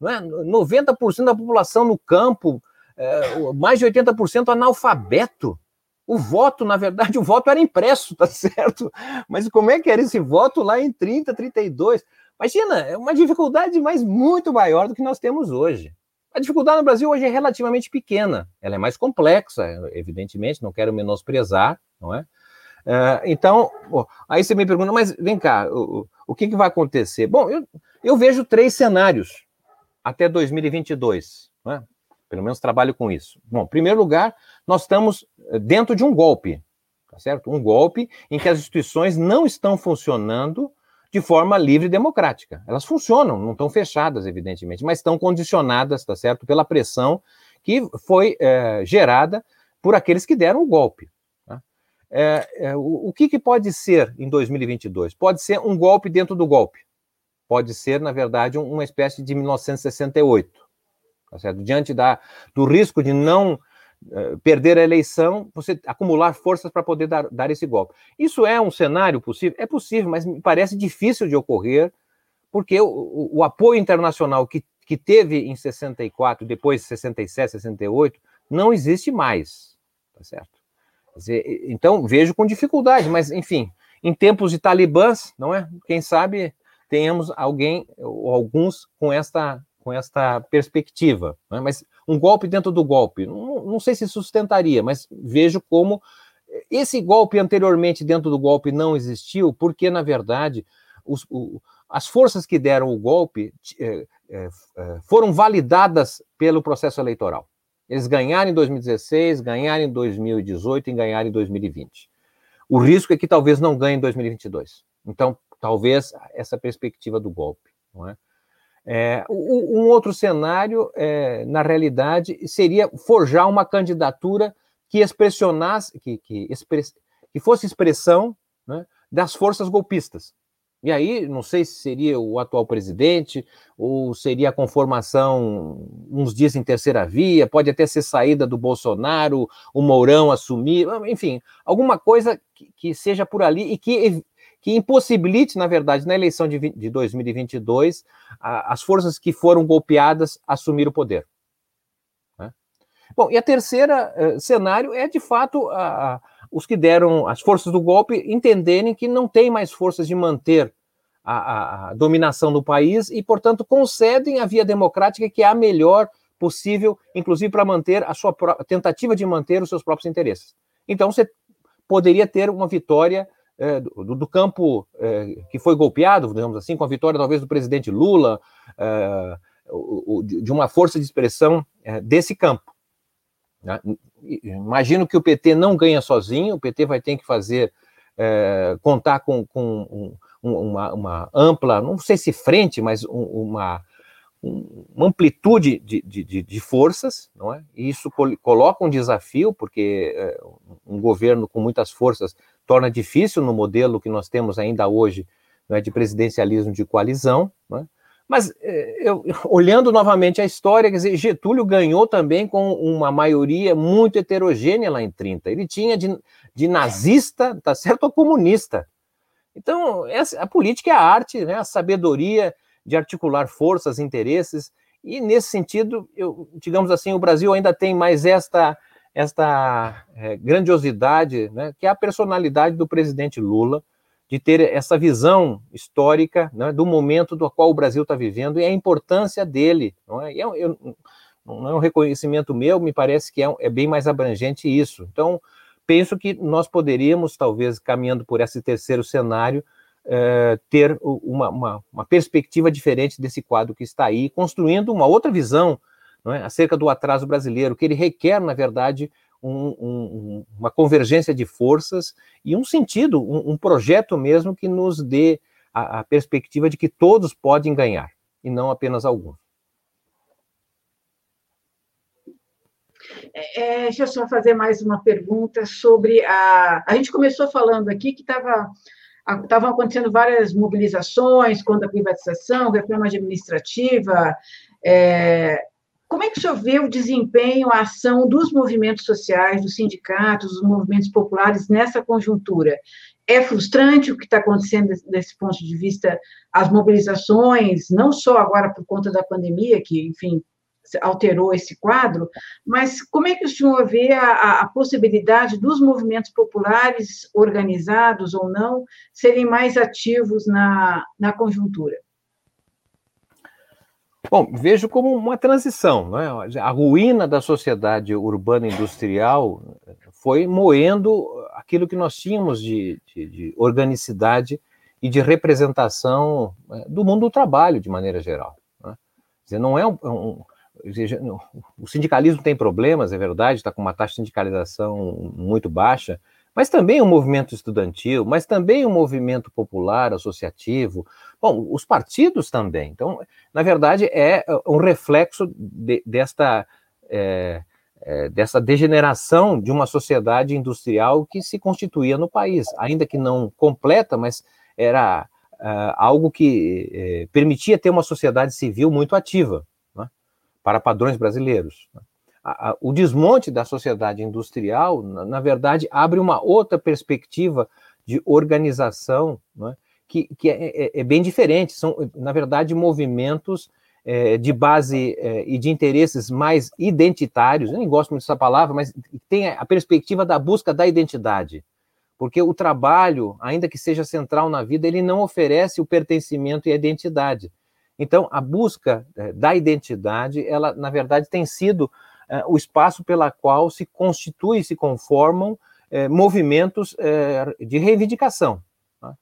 Não é? 90% da população no campo, é, mais de 80% analfabeto. O voto, na verdade, o voto era impresso, tá certo? Mas como é que era esse voto lá em 30, 32? Imagina, é uma dificuldade mais muito maior do que nós temos hoje. A dificuldade no Brasil hoje é relativamente pequena, ela é mais complexa, evidentemente, não quero menosprezar, não é? Uh, então, aí você me pergunta, mas vem cá, o, o que, que vai acontecer? Bom, eu, eu vejo três cenários até 2022, né? pelo menos trabalho com isso. Bom, em primeiro lugar, nós estamos eh, dentro de um golpe, tá certo? Um golpe em que as instituições não estão funcionando de forma livre e democrática. Elas funcionam, não estão fechadas, evidentemente, mas estão condicionadas, tá certo, pela pressão que foi é, gerada por aqueles que deram o golpe. Tá? É, é, o, o que, que pode ser em 2022? Pode ser um golpe dentro do golpe. Pode ser, na verdade, uma espécie de 1968. Tá certo? Diante da, do risco de não perder a eleição, você acumular forças para poder dar, dar esse golpe. Isso é um cenário possível? É possível, mas me parece difícil de ocorrer, porque o, o, apoio internacional que, que teve em 64, depois de 67, 68, não existe mais, tá certo? Dizer, então, vejo com dificuldade, mas, enfim, em tempos de talibãs, não é? Quem sabe tenhamos alguém ou alguns com esta com esta perspectiva. Né? Mas um golpe dentro do golpe, não, não sei se sustentaria, mas vejo como esse golpe anteriormente dentro do golpe não existiu, porque, na verdade, os, o, as forças que deram o golpe é, é, foram validadas pelo processo eleitoral. Eles ganharam em 2016, ganharam em 2018 e ganharam em 2020. O risco é que talvez não ganhe em 2022. Então, talvez essa perspectiva do golpe. Não é? É, um outro cenário, é, na realidade, seria forjar uma candidatura que expressionasse, que, que, express, que fosse expressão né, das forças golpistas. E aí, não sei se seria o atual presidente, ou seria a conformação uns dias em terceira via, pode até ser saída do Bolsonaro, o Mourão assumir, enfim, alguma coisa que, que seja por ali e que que impossibilite, na verdade, na eleição de, de 2022, a, as forças que foram golpeadas assumir o poder. Né? Bom, e a terceira uh, cenário é, de fato, a, a, os que deram as forças do golpe entenderem que não tem mais forças de manter a, a, dominação do país e, portanto, concedem a via democrática que é a melhor possível, inclusive para manter a sua tentativa de manter os seus próprios interesses. Então, você poderia ter uma vitória é, do, do, campo é, que foi golpeado, digamos assim, com a vitória talvez do presidente Lula, é, o, o, de uma força de expressão é, desse campo. Né? Imagino que o PT não ganha sozinho, o PT vai ter que fazer, é, contar com, com um, uma, uma, ampla, não sei se frente, mas um, uma, uma amplitude de, de, de, forças, não é? E isso coloca um desafio, porque é, um governo com muitas forças torna difícil no modelo que nós temos ainda hoje é, de presidencialismo de coalizão. É? Mas, é, eu, olhando novamente a história, quer dizer, Getúlio ganhou também com uma maioria muito heterogênea lá em 30. Ele tinha de, de nazista, tá certo, ou comunista. Então, essa, a política é a arte, né, a sabedoria de articular forças, interesses, e nesse sentido, eu, digamos assim, o Brasil ainda tem mais esta esta é, grandiosidade, né, que é a personalidade do presidente Lula, de ter essa visão histórica né, do momento do qual o Brasil está vivendo e a importância dele. Não é? Eu, eu, não é um reconhecimento meu, me parece que é, é, bem mais abrangente isso. Então, penso que nós poderíamos, talvez, caminhando por esse terceiro cenário, é, ter uma, uma, uma, perspectiva diferente desse quadro que está aí, construindo uma outra visão é? acerca do atraso brasileiro, que ele requer, na verdade, um, um, uma convergência de forças e um sentido, um, um projeto mesmo que nos dê a, a, perspectiva de que todos podem ganhar, e não apenas alguns. É, é deixa eu só fazer mais uma pergunta sobre a. A gente começou falando aqui que estava estavam acontecendo várias mobilizações contra a privatização, reforma administrativa, é, como é que o senhor vê o desempenho, a ação dos movimentos sociais, dos sindicatos, dos movimentos populares nessa conjuntura? É frustrante o que está acontecendo desse ponto de vista, as mobilizações, não só agora por conta da pandemia, que, enfim, alterou esse quadro, mas como é que o senhor vê a, a, possibilidade dos movimentos populares, organizados ou não, serem mais ativos na, na conjuntura? Bom, vejo como uma transição. Né? A ruína da sociedade urbana industrial foi moendo aquilo que nós tínhamos de, de, de organicidade e de representação é, do mundo do trabalho, de maneira geral. Né? Dizer, não é um, um o sindicalismo tem problemas, é verdade, está com uma taxa de sindicalização muito baixa, mas também o um movimento estudantil, mas também o um movimento popular, associativo, bom, os partidos também. Então, na verdade, é um reflexo de, desta, é, é, dessa degeneração de uma sociedade industrial que se constituía no país, ainda que não completa, mas era uh, algo que uh, permitia ter uma sociedade civil muito ativa, para padrões brasileiros. O desmonte da sociedade industrial, na, na, verdade, abre uma outra perspectiva de organização né, que, que é, é, é, bem diferente. São, na verdade, movimentos é, de base é, e de interesses mais identitários, eu nem gosto muito dessa palavra, mas tem a perspectiva da busca da identidade porque o trabalho, ainda que seja central na vida, ele não oferece o pertencimento e a identidade. Então, a busca é, da identidade, ela, na verdade, tem sido é, o espaço pela qual se constitui, se conformam é, movimentos de reivindicação. Tá?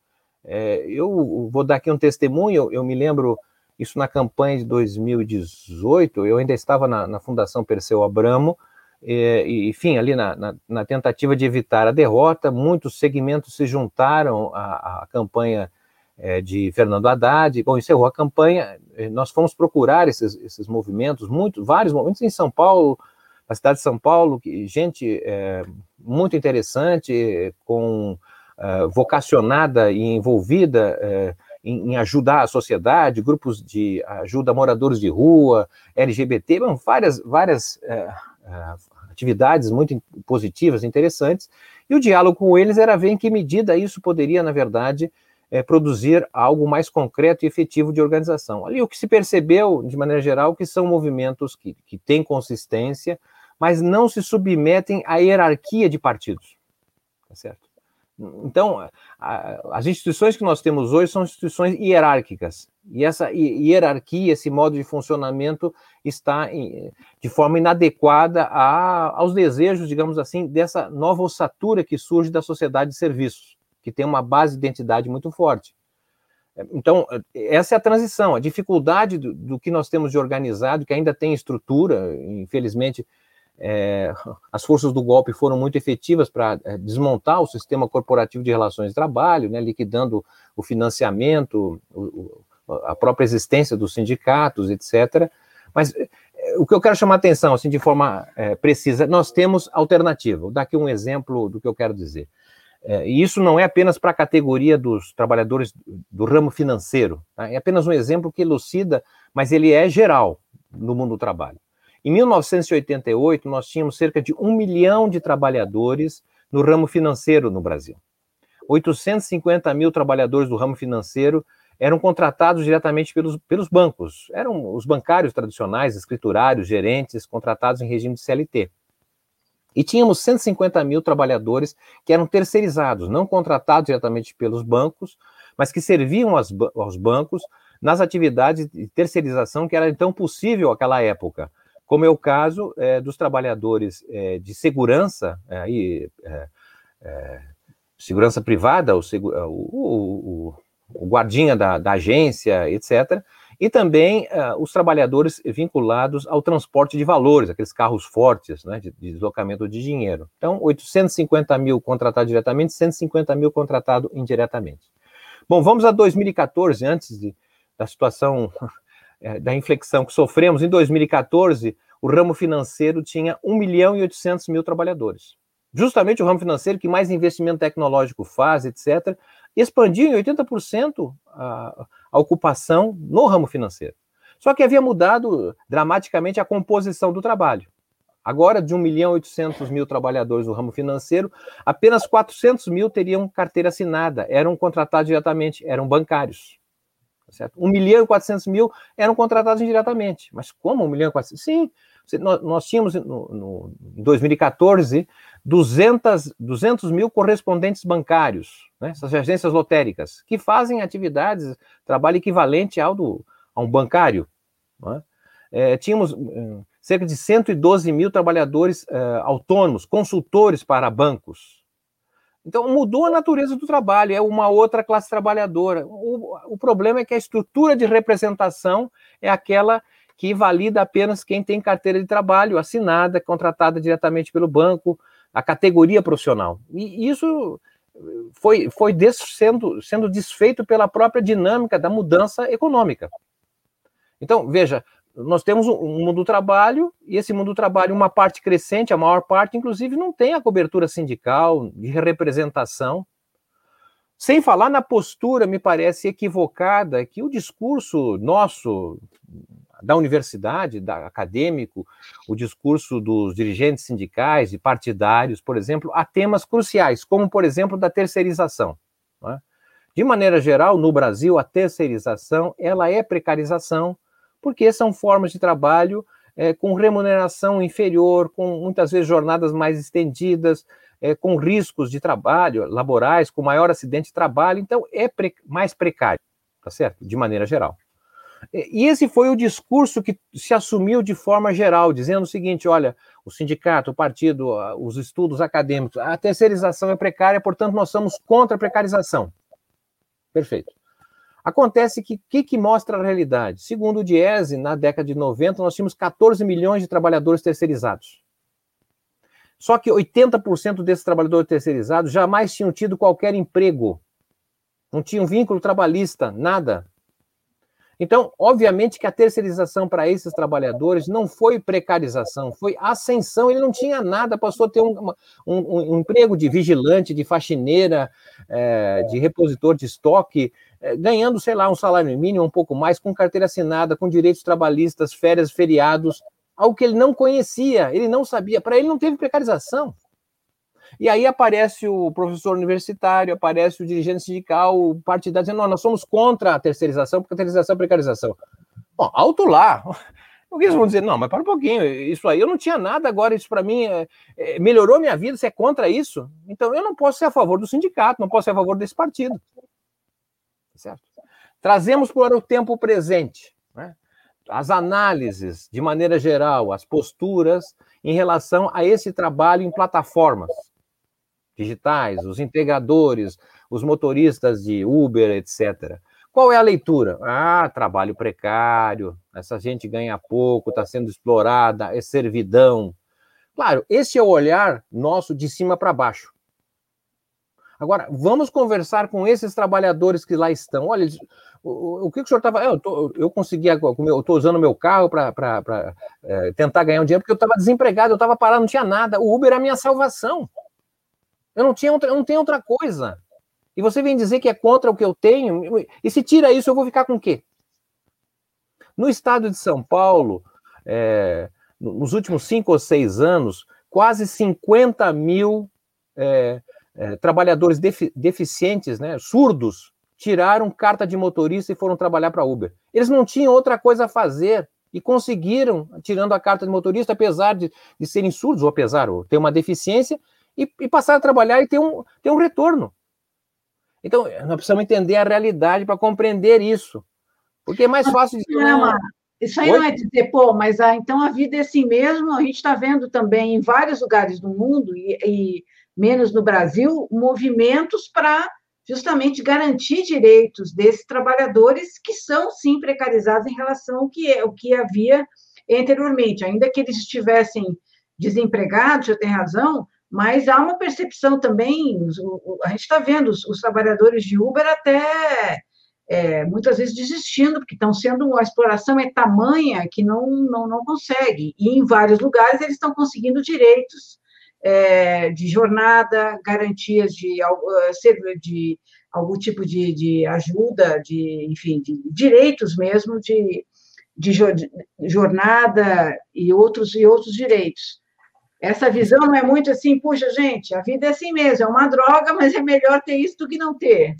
Eu vou dar aqui um testemunho, eu, eu, me lembro isso na campanha de 2018, eu ainda estava na, na Fundação Perseu Abramo, e, enfim, ali na, na, na, tentativa de evitar a derrota, muitos segmentos se juntaram à, à campanha é, de Fernando Haddad. Bom, encerrou a campanha, nós fomos procurar esses, esses movimentos, muito, vários movimentos em São Paulo, na cidade de São Paulo, que, gente é, muito interessante, com é, vocacionada e envolvida é, em, em, ajudar a sociedade, grupos de ajuda a moradores de rua, LGBT, bom, várias, várias é, é, atividades muito positivas, interessantes, e o diálogo com eles era ver em que medida isso poderia, na verdade, é, produzir algo mais concreto e efetivo de organização. Ali o que se percebeu, de maneira geral, que são movimentos que, que têm consistência, mas não se submetem à hierarquia de partidos. Tá certo? Então, a, as instituições que nós temos hoje são instituições hierárquicas. E essa hierarquia, esse modo de funcionamento está em, de forma inadequada a, aos desejos, digamos assim, dessa nova ossatura que surge da sociedade de serviços, que tem uma base de identidade muito forte. Então, essa é a transição, a dificuldade do, do que nós temos de organizado, que ainda tem estrutura, infelizmente, é, as forças do golpe foram muito efetivas para é, desmontar o sistema corporativo de relações de trabalho, né, liquidando o financiamento, o, a própria existência dos sindicatos, etc. Mas é, o que eu quero chamar a atenção, assim, de forma é, precisa, nós temos alternativa. Vou dar aqui um exemplo do que eu quero dizer. É, e isso não é apenas para a categoria dos trabalhadores do ramo financeiro, tá? é apenas um exemplo que elucida, mas ele é geral no mundo do trabalho. Em 1988, nós tínhamos cerca de um milhão de trabalhadores no ramo financeiro no Brasil. 850 mil trabalhadores do ramo financeiro eram contratados diretamente pelos, pelos bancos. Eram os bancários tradicionais, escriturários, gerentes, contratados em regime de CLT. E tínhamos 150 mil trabalhadores que eram terceirizados, não contratados diretamente pelos bancos, mas que serviam aos, bancos nas atividades de terceirização que era então possível naquela época como é o caso é, dos trabalhadores é, de segurança, é, é, é, segurança privada, o, o, o, o guardinha da, da, agência, etc., e também os trabalhadores vinculados ao transporte de valores, aqueles carros fortes, né, de, de deslocamento de dinheiro. Então, 850 mil contratados diretamente, 150 mil contratados indiretamente. Bom, vamos a 2014, antes de, da situação é, da inflexão que sofremos, em 2014, o ramo financeiro tinha 1 milhão e 800 mil trabalhadores. Justamente o ramo financeiro que mais investimento tecnológico faz, etc., expandiu em 80% a, a ocupação no ramo financeiro. Só que havia mudado dramaticamente a composição do trabalho. Agora, de 1 milhão e 800 mil trabalhadores do ramo financeiro, apenas 400 mil teriam carteira assinada, eram contratados diretamente, eram bancários. Tá certo? 1 milhão e 400 mil eram contratados indiretamente. Mas como 1 milhão e 400? Sim, nós, nós tínhamos no, no, em 2014 200, 200 mil correspondentes bancários, né? essas agências lotéricas, que fazem atividades, trabalho equivalente ao do, a um bancário. É? É, tínhamos é, cerca de 112 mil trabalhadores é, autônomos, consultores para bancos. Então, mudou a natureza do trabalho, é uma outra classe trabalhadora. O, o problema é que a estrutura de representação é aquela que valida apenas quem tem carteira de trabalho assinada, contratada diretamente pelo banco, a categoria profissional. E isso foi, foi des, sendo, sendo desfeito pela própria dinâmica da mudança econômica. Então, veja, nós temos um mundo do trabalho, e esse mundo do trabalho, uma parte crescente, a maior parte, inclusive, não tem a cobertura sindical, de representação. Sem falar na postura, me parece equivocada, que o discurso nosso, da universidade, da acadêmico, o discurso dos dirigentes sindicais e partidários, por exemplo, a temas cruciais, como, por exemplo, da terceirização. É? De maneira geral, no Brasil, a terceirização ela é precarização, porque são formas de trabalho é, com remuneração inferior, com muitas vezes jornadas mais estendidas, é, com riscos de trabalho laborais, com maior acidente de trabalho, então é pre mais precário, tá certo? De maneira geral. E esse foi o discurso que se assumiu de forma geral, dizendo o seguinte: olha, o sindicato, o partido, os estudos acadêmicos, a terceirização é precária, portanto, nós somos contra a precarização. Perfeito. Acontece que o que, que, mostra a realidade? Segundo o Diese, na década de 90, nós tínhamos 14 milhões de trabalhadores terceirizados. Só que 80% desses trabalhadores terceirizados jamais tinham tido qualquer emprego. Não tinham vínculo trabalhista, nada. Então, obviamente que a terceirização para esses trabalhadores não foi precarização, foi ascensão. Ele não tinha nada, passou a ter um, um, um emprego de vigilante, de faxineira, é, de repositor de estoque, é, ganhando, sei lá, um salário mínimo, um pouco mais, com carteira assinada, com direitos trabalhistas, férias, feriados, algo que ele não conhecia, ele não sabia. Para ele não teve precarização. E aí aparece o professor universitário, aparece o dirigente sindical, o partidário, dizendo: não, nós somos contra a terceirização, porque a terceirização é precarização. Bom, alto lá. O que eles vão dizer? Não, mas para um pouquinho, isso aí eu não tinha nada, agora isso para mim é, é, melhorou minha vida, você é contra isso? Então eu não posso ser a favor do sindicato, não posso ser a favor desse partido. Certo? Trazemos para o tempo presente né? as análises, de maneira geral, as posturas em relação a esse trabalho em plataformas digitais, os integradores, os motoristas de Uber, etc. Qual é a leitura? Ah, trabalho precário, essa gente ganha pouco, está sendo explorada, é servidão. Claro, esse é o olhar nosso de cima para baixo. Agora, vamos conversar com esses trabalhadores que lá estão. Olha, o, que, o senhor estava. Eu, eu consegui, eu estou usando meu carro para é, tentar ganhar um dinheiro, porque eu estava desempregado, eu estava parado, não tinha nada. O Uber é a minha salvação. Eu não, tinha outra, eu não tenho outra coisa. E você vem dizer que é contra o que eu tenho, e se tira isso, eu vou ficar com o quê? No estado de São Paulo, é, nos últimos cinco ou seis anos, quase 50 mil é, é, trabalhadores defi deficientes, né, surdos, tiraram carta de motorista e foram trabalhar para Uber. Eles não tinham outra coisa a fazer e conseguiram, tirando a carta de motorista, apesar de, de serem surdos, ou apesar de ter uma deficiência, e, e passar a trabalhar e ter um, ter um retorno. Então, nós precisamos entender a realidade para compreender isso. Porque é mais fácil dizer. Não, isso aí Oi? não é dizer, pô, mas ah, então a vida é assim mesmo. A gente está vendo também em vários lugares do mundo, e, e menos no Brasil, movimentos para justamente garantir direitos desses trabalhadores que são, sim, precarizados em relação ao que, é, ao que havia anteriormente. Ainda que eles estivessem desempregados, já tem razão, mas há uma percepção também, a gente está vendo os, os, trabalhadores de Uber até é, muitas vezes desistindo, porque estão sendo, a exploração é tamanha que não, não, não consegue, e em vários lugares eles estão conseguindo direitos é, de jornada, garantias de, eh, de algum tipo de, de ajuda, de, enfim, de direitos mesmo de, de jornada e outros, e outros direitos. Essa visão não é muito assim, puxa, gente, a vida é assim mesmo, é uma droga, mas é melhor ter isso do que não ter.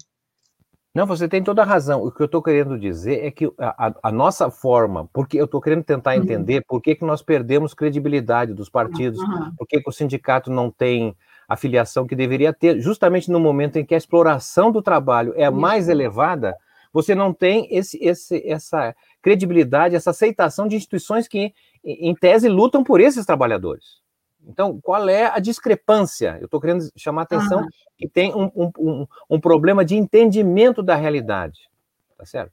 Não, você tem toda a razão. O que eu estou querendo dizer é que a, a, nossa forma, porque eu estou querendo tentar uhum. entender por que, que nós perdemos credibilidade dos partidos, uhum. por que, que o sindicato não tem a filiação que deveria ter, justamente no momento em que a exploração do trabalho é a mais elevada, você não tem esse, esse, essa credibilidade, essa aceitação de instituições que, em tese, lutam por esses trabalhadores. Então, qual é a discrepância? Eu estou querendo chamar a atenção ah. que tem um, um, um, um, problema de entendimento da realidade, tá certo?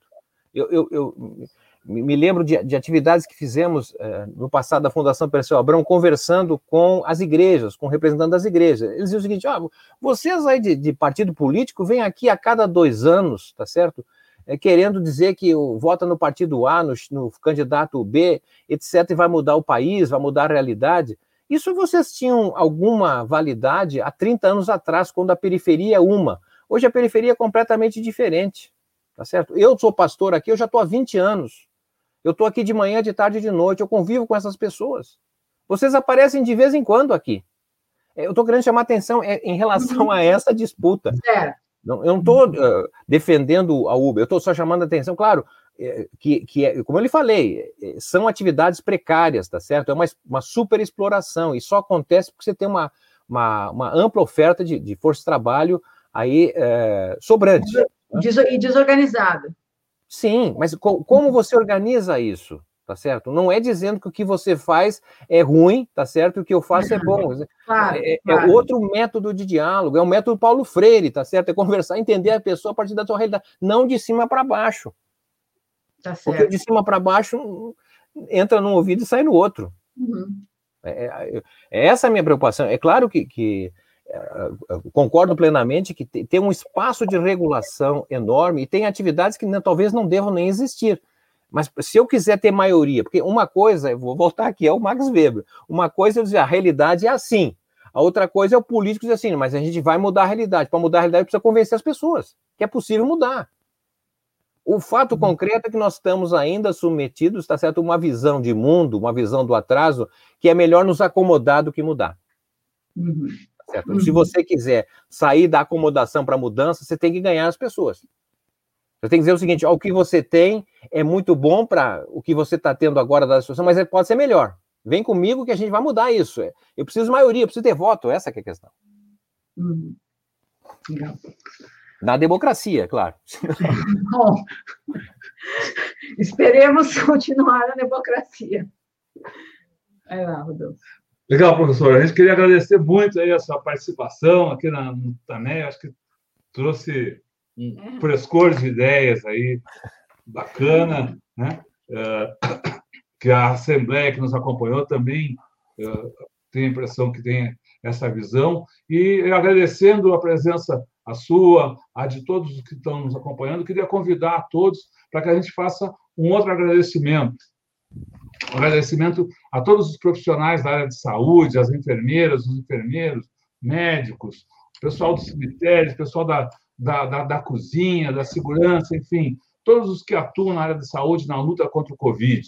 Eu, eu, eu me lembro de, de, atividades que fizemos eh, no passado da Fundação Perseu Abrão, conversando com as igrejas, com representantes das igrejas. Eles diziam o seguinte: ah, vocês aí de, de partido político vêm aqui a cada dois anos, tá certo? É, querendo dizer que o, vota no partido A, no, no candidato B, etc., e vai mudar o país, vai mudar a realidade. Isso vocês tinham alguma validade há 30 anos atrás, quando a periferia é uma. Hoje a periferia é completamente diferente, tá certo? Eu sou pastor aqui, eu já estou há 20 anos. Eu estou aqui de manhã, de tarde e de noite, eu convivo com essas pessoas. Vocês aparecem de vez em quando aqui. Eu estou querendo chamar atenção é, em relação a essa disputa. É. Não, eu não estou uh, defendendo a Uber, eu estou só chamando a atenção, claro, é, que, que é, como eu lhe falei, é, são atividades precárias, tá certo? É uma, uma super exploração, e só acontece porque você tem uma, uma, uma ampla oferta de, de força de trabalho aí é, sobrante. Des, e desorganizada. Sim, mas co como você organiza isso? tá certo? Não é dizendo que o que você faz é ruim, tá certo? E o que eu faço é bom. Claro, é, é claro. é, outro método de diálogo, é o método Paulo Freire, tá certo? É conversar, entender a pessoa a partir da sua realidade, não de cima para baixo. Tá. Porque de cima para baixo entra num ouvido e sai no outro. Uhum. É, é, é, essa a minha preocupação. É claro que, que é, concordo plenamente que tem um espaço de regulação enorme e tem atividades que talvez não devam nem existir. Mas se eu quiser ter maioria, porque uma coisa, eu vou voltar aqui, é o Max Weber. Uma coisa é dizer, a realidade é assim. A outra coisa é o político dizer assim, mas a gente vai mudar a realidade. Para mudar a realidade, precisa convencer as pessoas que é possível mudar. O fato uhum. concreto é que nós estamos ainda submetidos, está certo, uma visão de mundo, uma visão do atraso, que é melhor nos acomodar do que mudar. Uhum. Tá? Uhum. Se você quiser sair da acomodação para a mudança, você tem que ganhar as pessoas. Você tem que dizer o seguinte: ó, o que você tem é muito bom para o que você está tendo agora da situação, mas pode ser melhor. Vem comigo que a gente vai mudar isso. É, eu preciso de maioria, eu preciso ter voto, essa é a questão. Hum. Na democracia, claro. Bom, esperemos continuar a democracia. Vai lá, Rodolfo. Legal, professor. A gente queria agradecer muito aí a sua participação aqui na, no Tané. Acho que trouxe um é. frescor de ideias aí bacana, né? Uh, que a Assembleia que nos acompanhou também uh, tem a impressão que tem essa visão. E agradecendo a presença a sua, a de todos que estão nos acompanhando, queria convidar a todos para que a gente faça um outro agradecimento. Um agradecimento a todos os profissionais da área de saúde, as enfermeiras, os enfermeiros, médicos, pessoal do cemitério, pessoal da, da, da, da cozinha, da segurança, enfim, todos os que atuam na área de saúde na luta contra o Covid,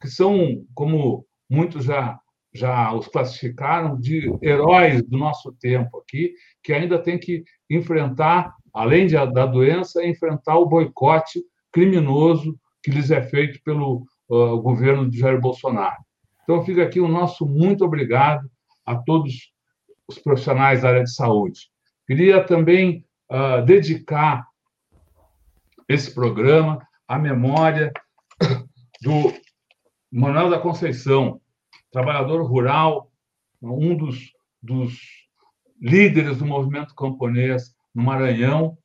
que são, como muitos já já os classificaram de heróis do nosso tempo aqui, que ainda tem que enfrentar, além de, da doença, enfrentar o boicote criminoso que lhes é feito pelo uh, governo de Jair Bolsonaro. Então, fica aqui o nosso muito obrigado a todos os profissionais da área de saúde. Queria também uh, dedicar esse programa à memória do Manuel da Conceição, trabalhador rural, um dos, dos líderes do movimento camponês no Maranhão,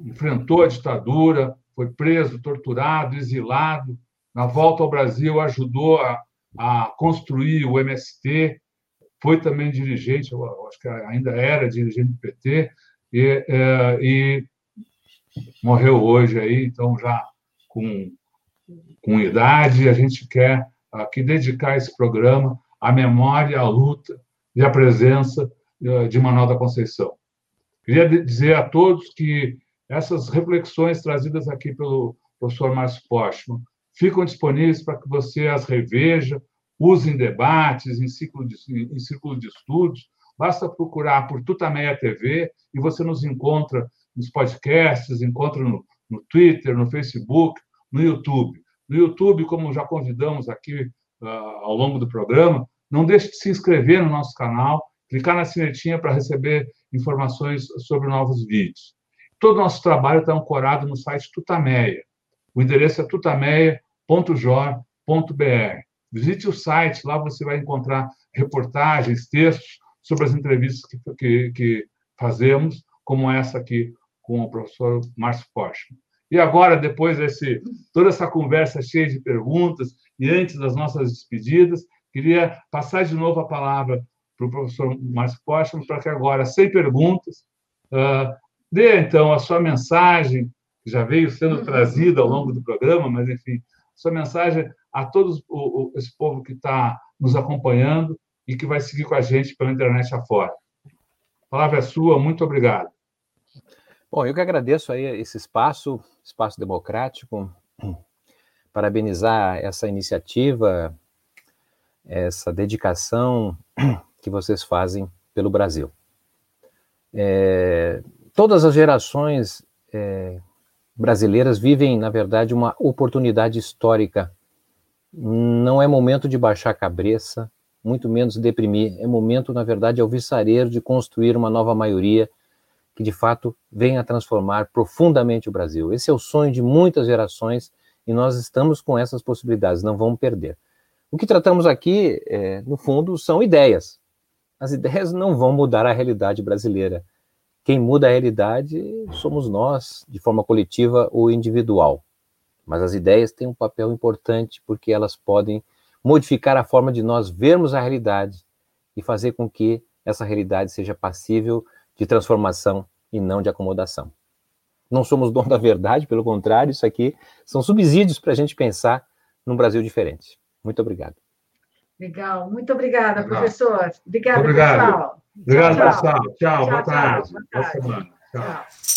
enfrentou a ditadura, foi preso, torturado, exilado. Na volta ao Brasil, ajudou a, a construir o MST, foi também dirigente, acho que ainda era dirigente do PT, e, é, e morreu hoje aí, então já com, com idade, a gente quer aqui dedicar esse programa à memória, à luta e à presença de Manuel da Conceição. Queria dizer a todos que essas reflexões trazidas aqui pelo professor Márcio Postman ficam disponíveis para que você as reveja, use em debates, em círculo de, em círculo de estudos, Basta procurar por Tutameia TV e você nos encontra nos podcasts, encontra no, no Twitter, no Facebook, no YouTube. No YouTube, como já convidamos aqui uh, ao longo do programa, não deixe de se inscrever no nosso canal, clicar na sinetinha para receber informações sobre novos vídeos. Todo o nosso trabalho está ancorado no site Tutameia. O endereço é tutameia.jor.br. Visite o site, lá você vai encontrar reportagens, textos sobre as entrevistas que, que, que fazemos, como essa aqui com o professor Márcio Porsche. E agora, depois desse toda essa conversa cheia de perguntas e antes das nossas despedidas, queria passar de novo a palavra para o professor Márcio Porsche para que agora, sem perguntas, uh, dê então a sua mensagem, que já veio sendo trazida ao longo do programa, mas enfim, sua mensagem a todo o, esse povo que está nos acompanhando e que vai seguir com a gente pela internet afora. A palavra é sua, muito obrigado. Bom, eu que agradeço aí esse espaço, espaço democrático, parabenizar essa iniciativa, essa dedicação que vocês fazem pelo Brasil. É, todas as gerações é, brasileiras vivem, na verdade, uma oportunidade histórica. Não é momento de baixar a cabeça, muito menos deprimir. É momento, na verdade, alvissareiro de construir uma nova maioria que de fato venha transformar profundamente o Brasil. Esse é o sonho de muitas gerações e nós estamos com essas possibilidades, não vamos perder. O que tratamos aqui, é, no fundo, são ideias. As ideias não vão mudar a realidade brasileira. Quem muda a realidade somos nós, de forma coletiva ou individual. Mas as ideias têm um papel importante porque elas podem modificar a forma de nós vermos a realidade e fazer com que essa realidade seja passível de transformação e não de acomodação. Não somos dono da verdade, pelo contrário, isso aqui são subsídios para a gente pensar num Brasil diferente. Muito obrigado. Legal, muito obrigada, Legal. professor. Obrigada, Obrigado. pessoal. Obrigado, tchau, pessoal. Tchau, tchau boa, tarde. boa tarde. Boa. Tchau. tchau.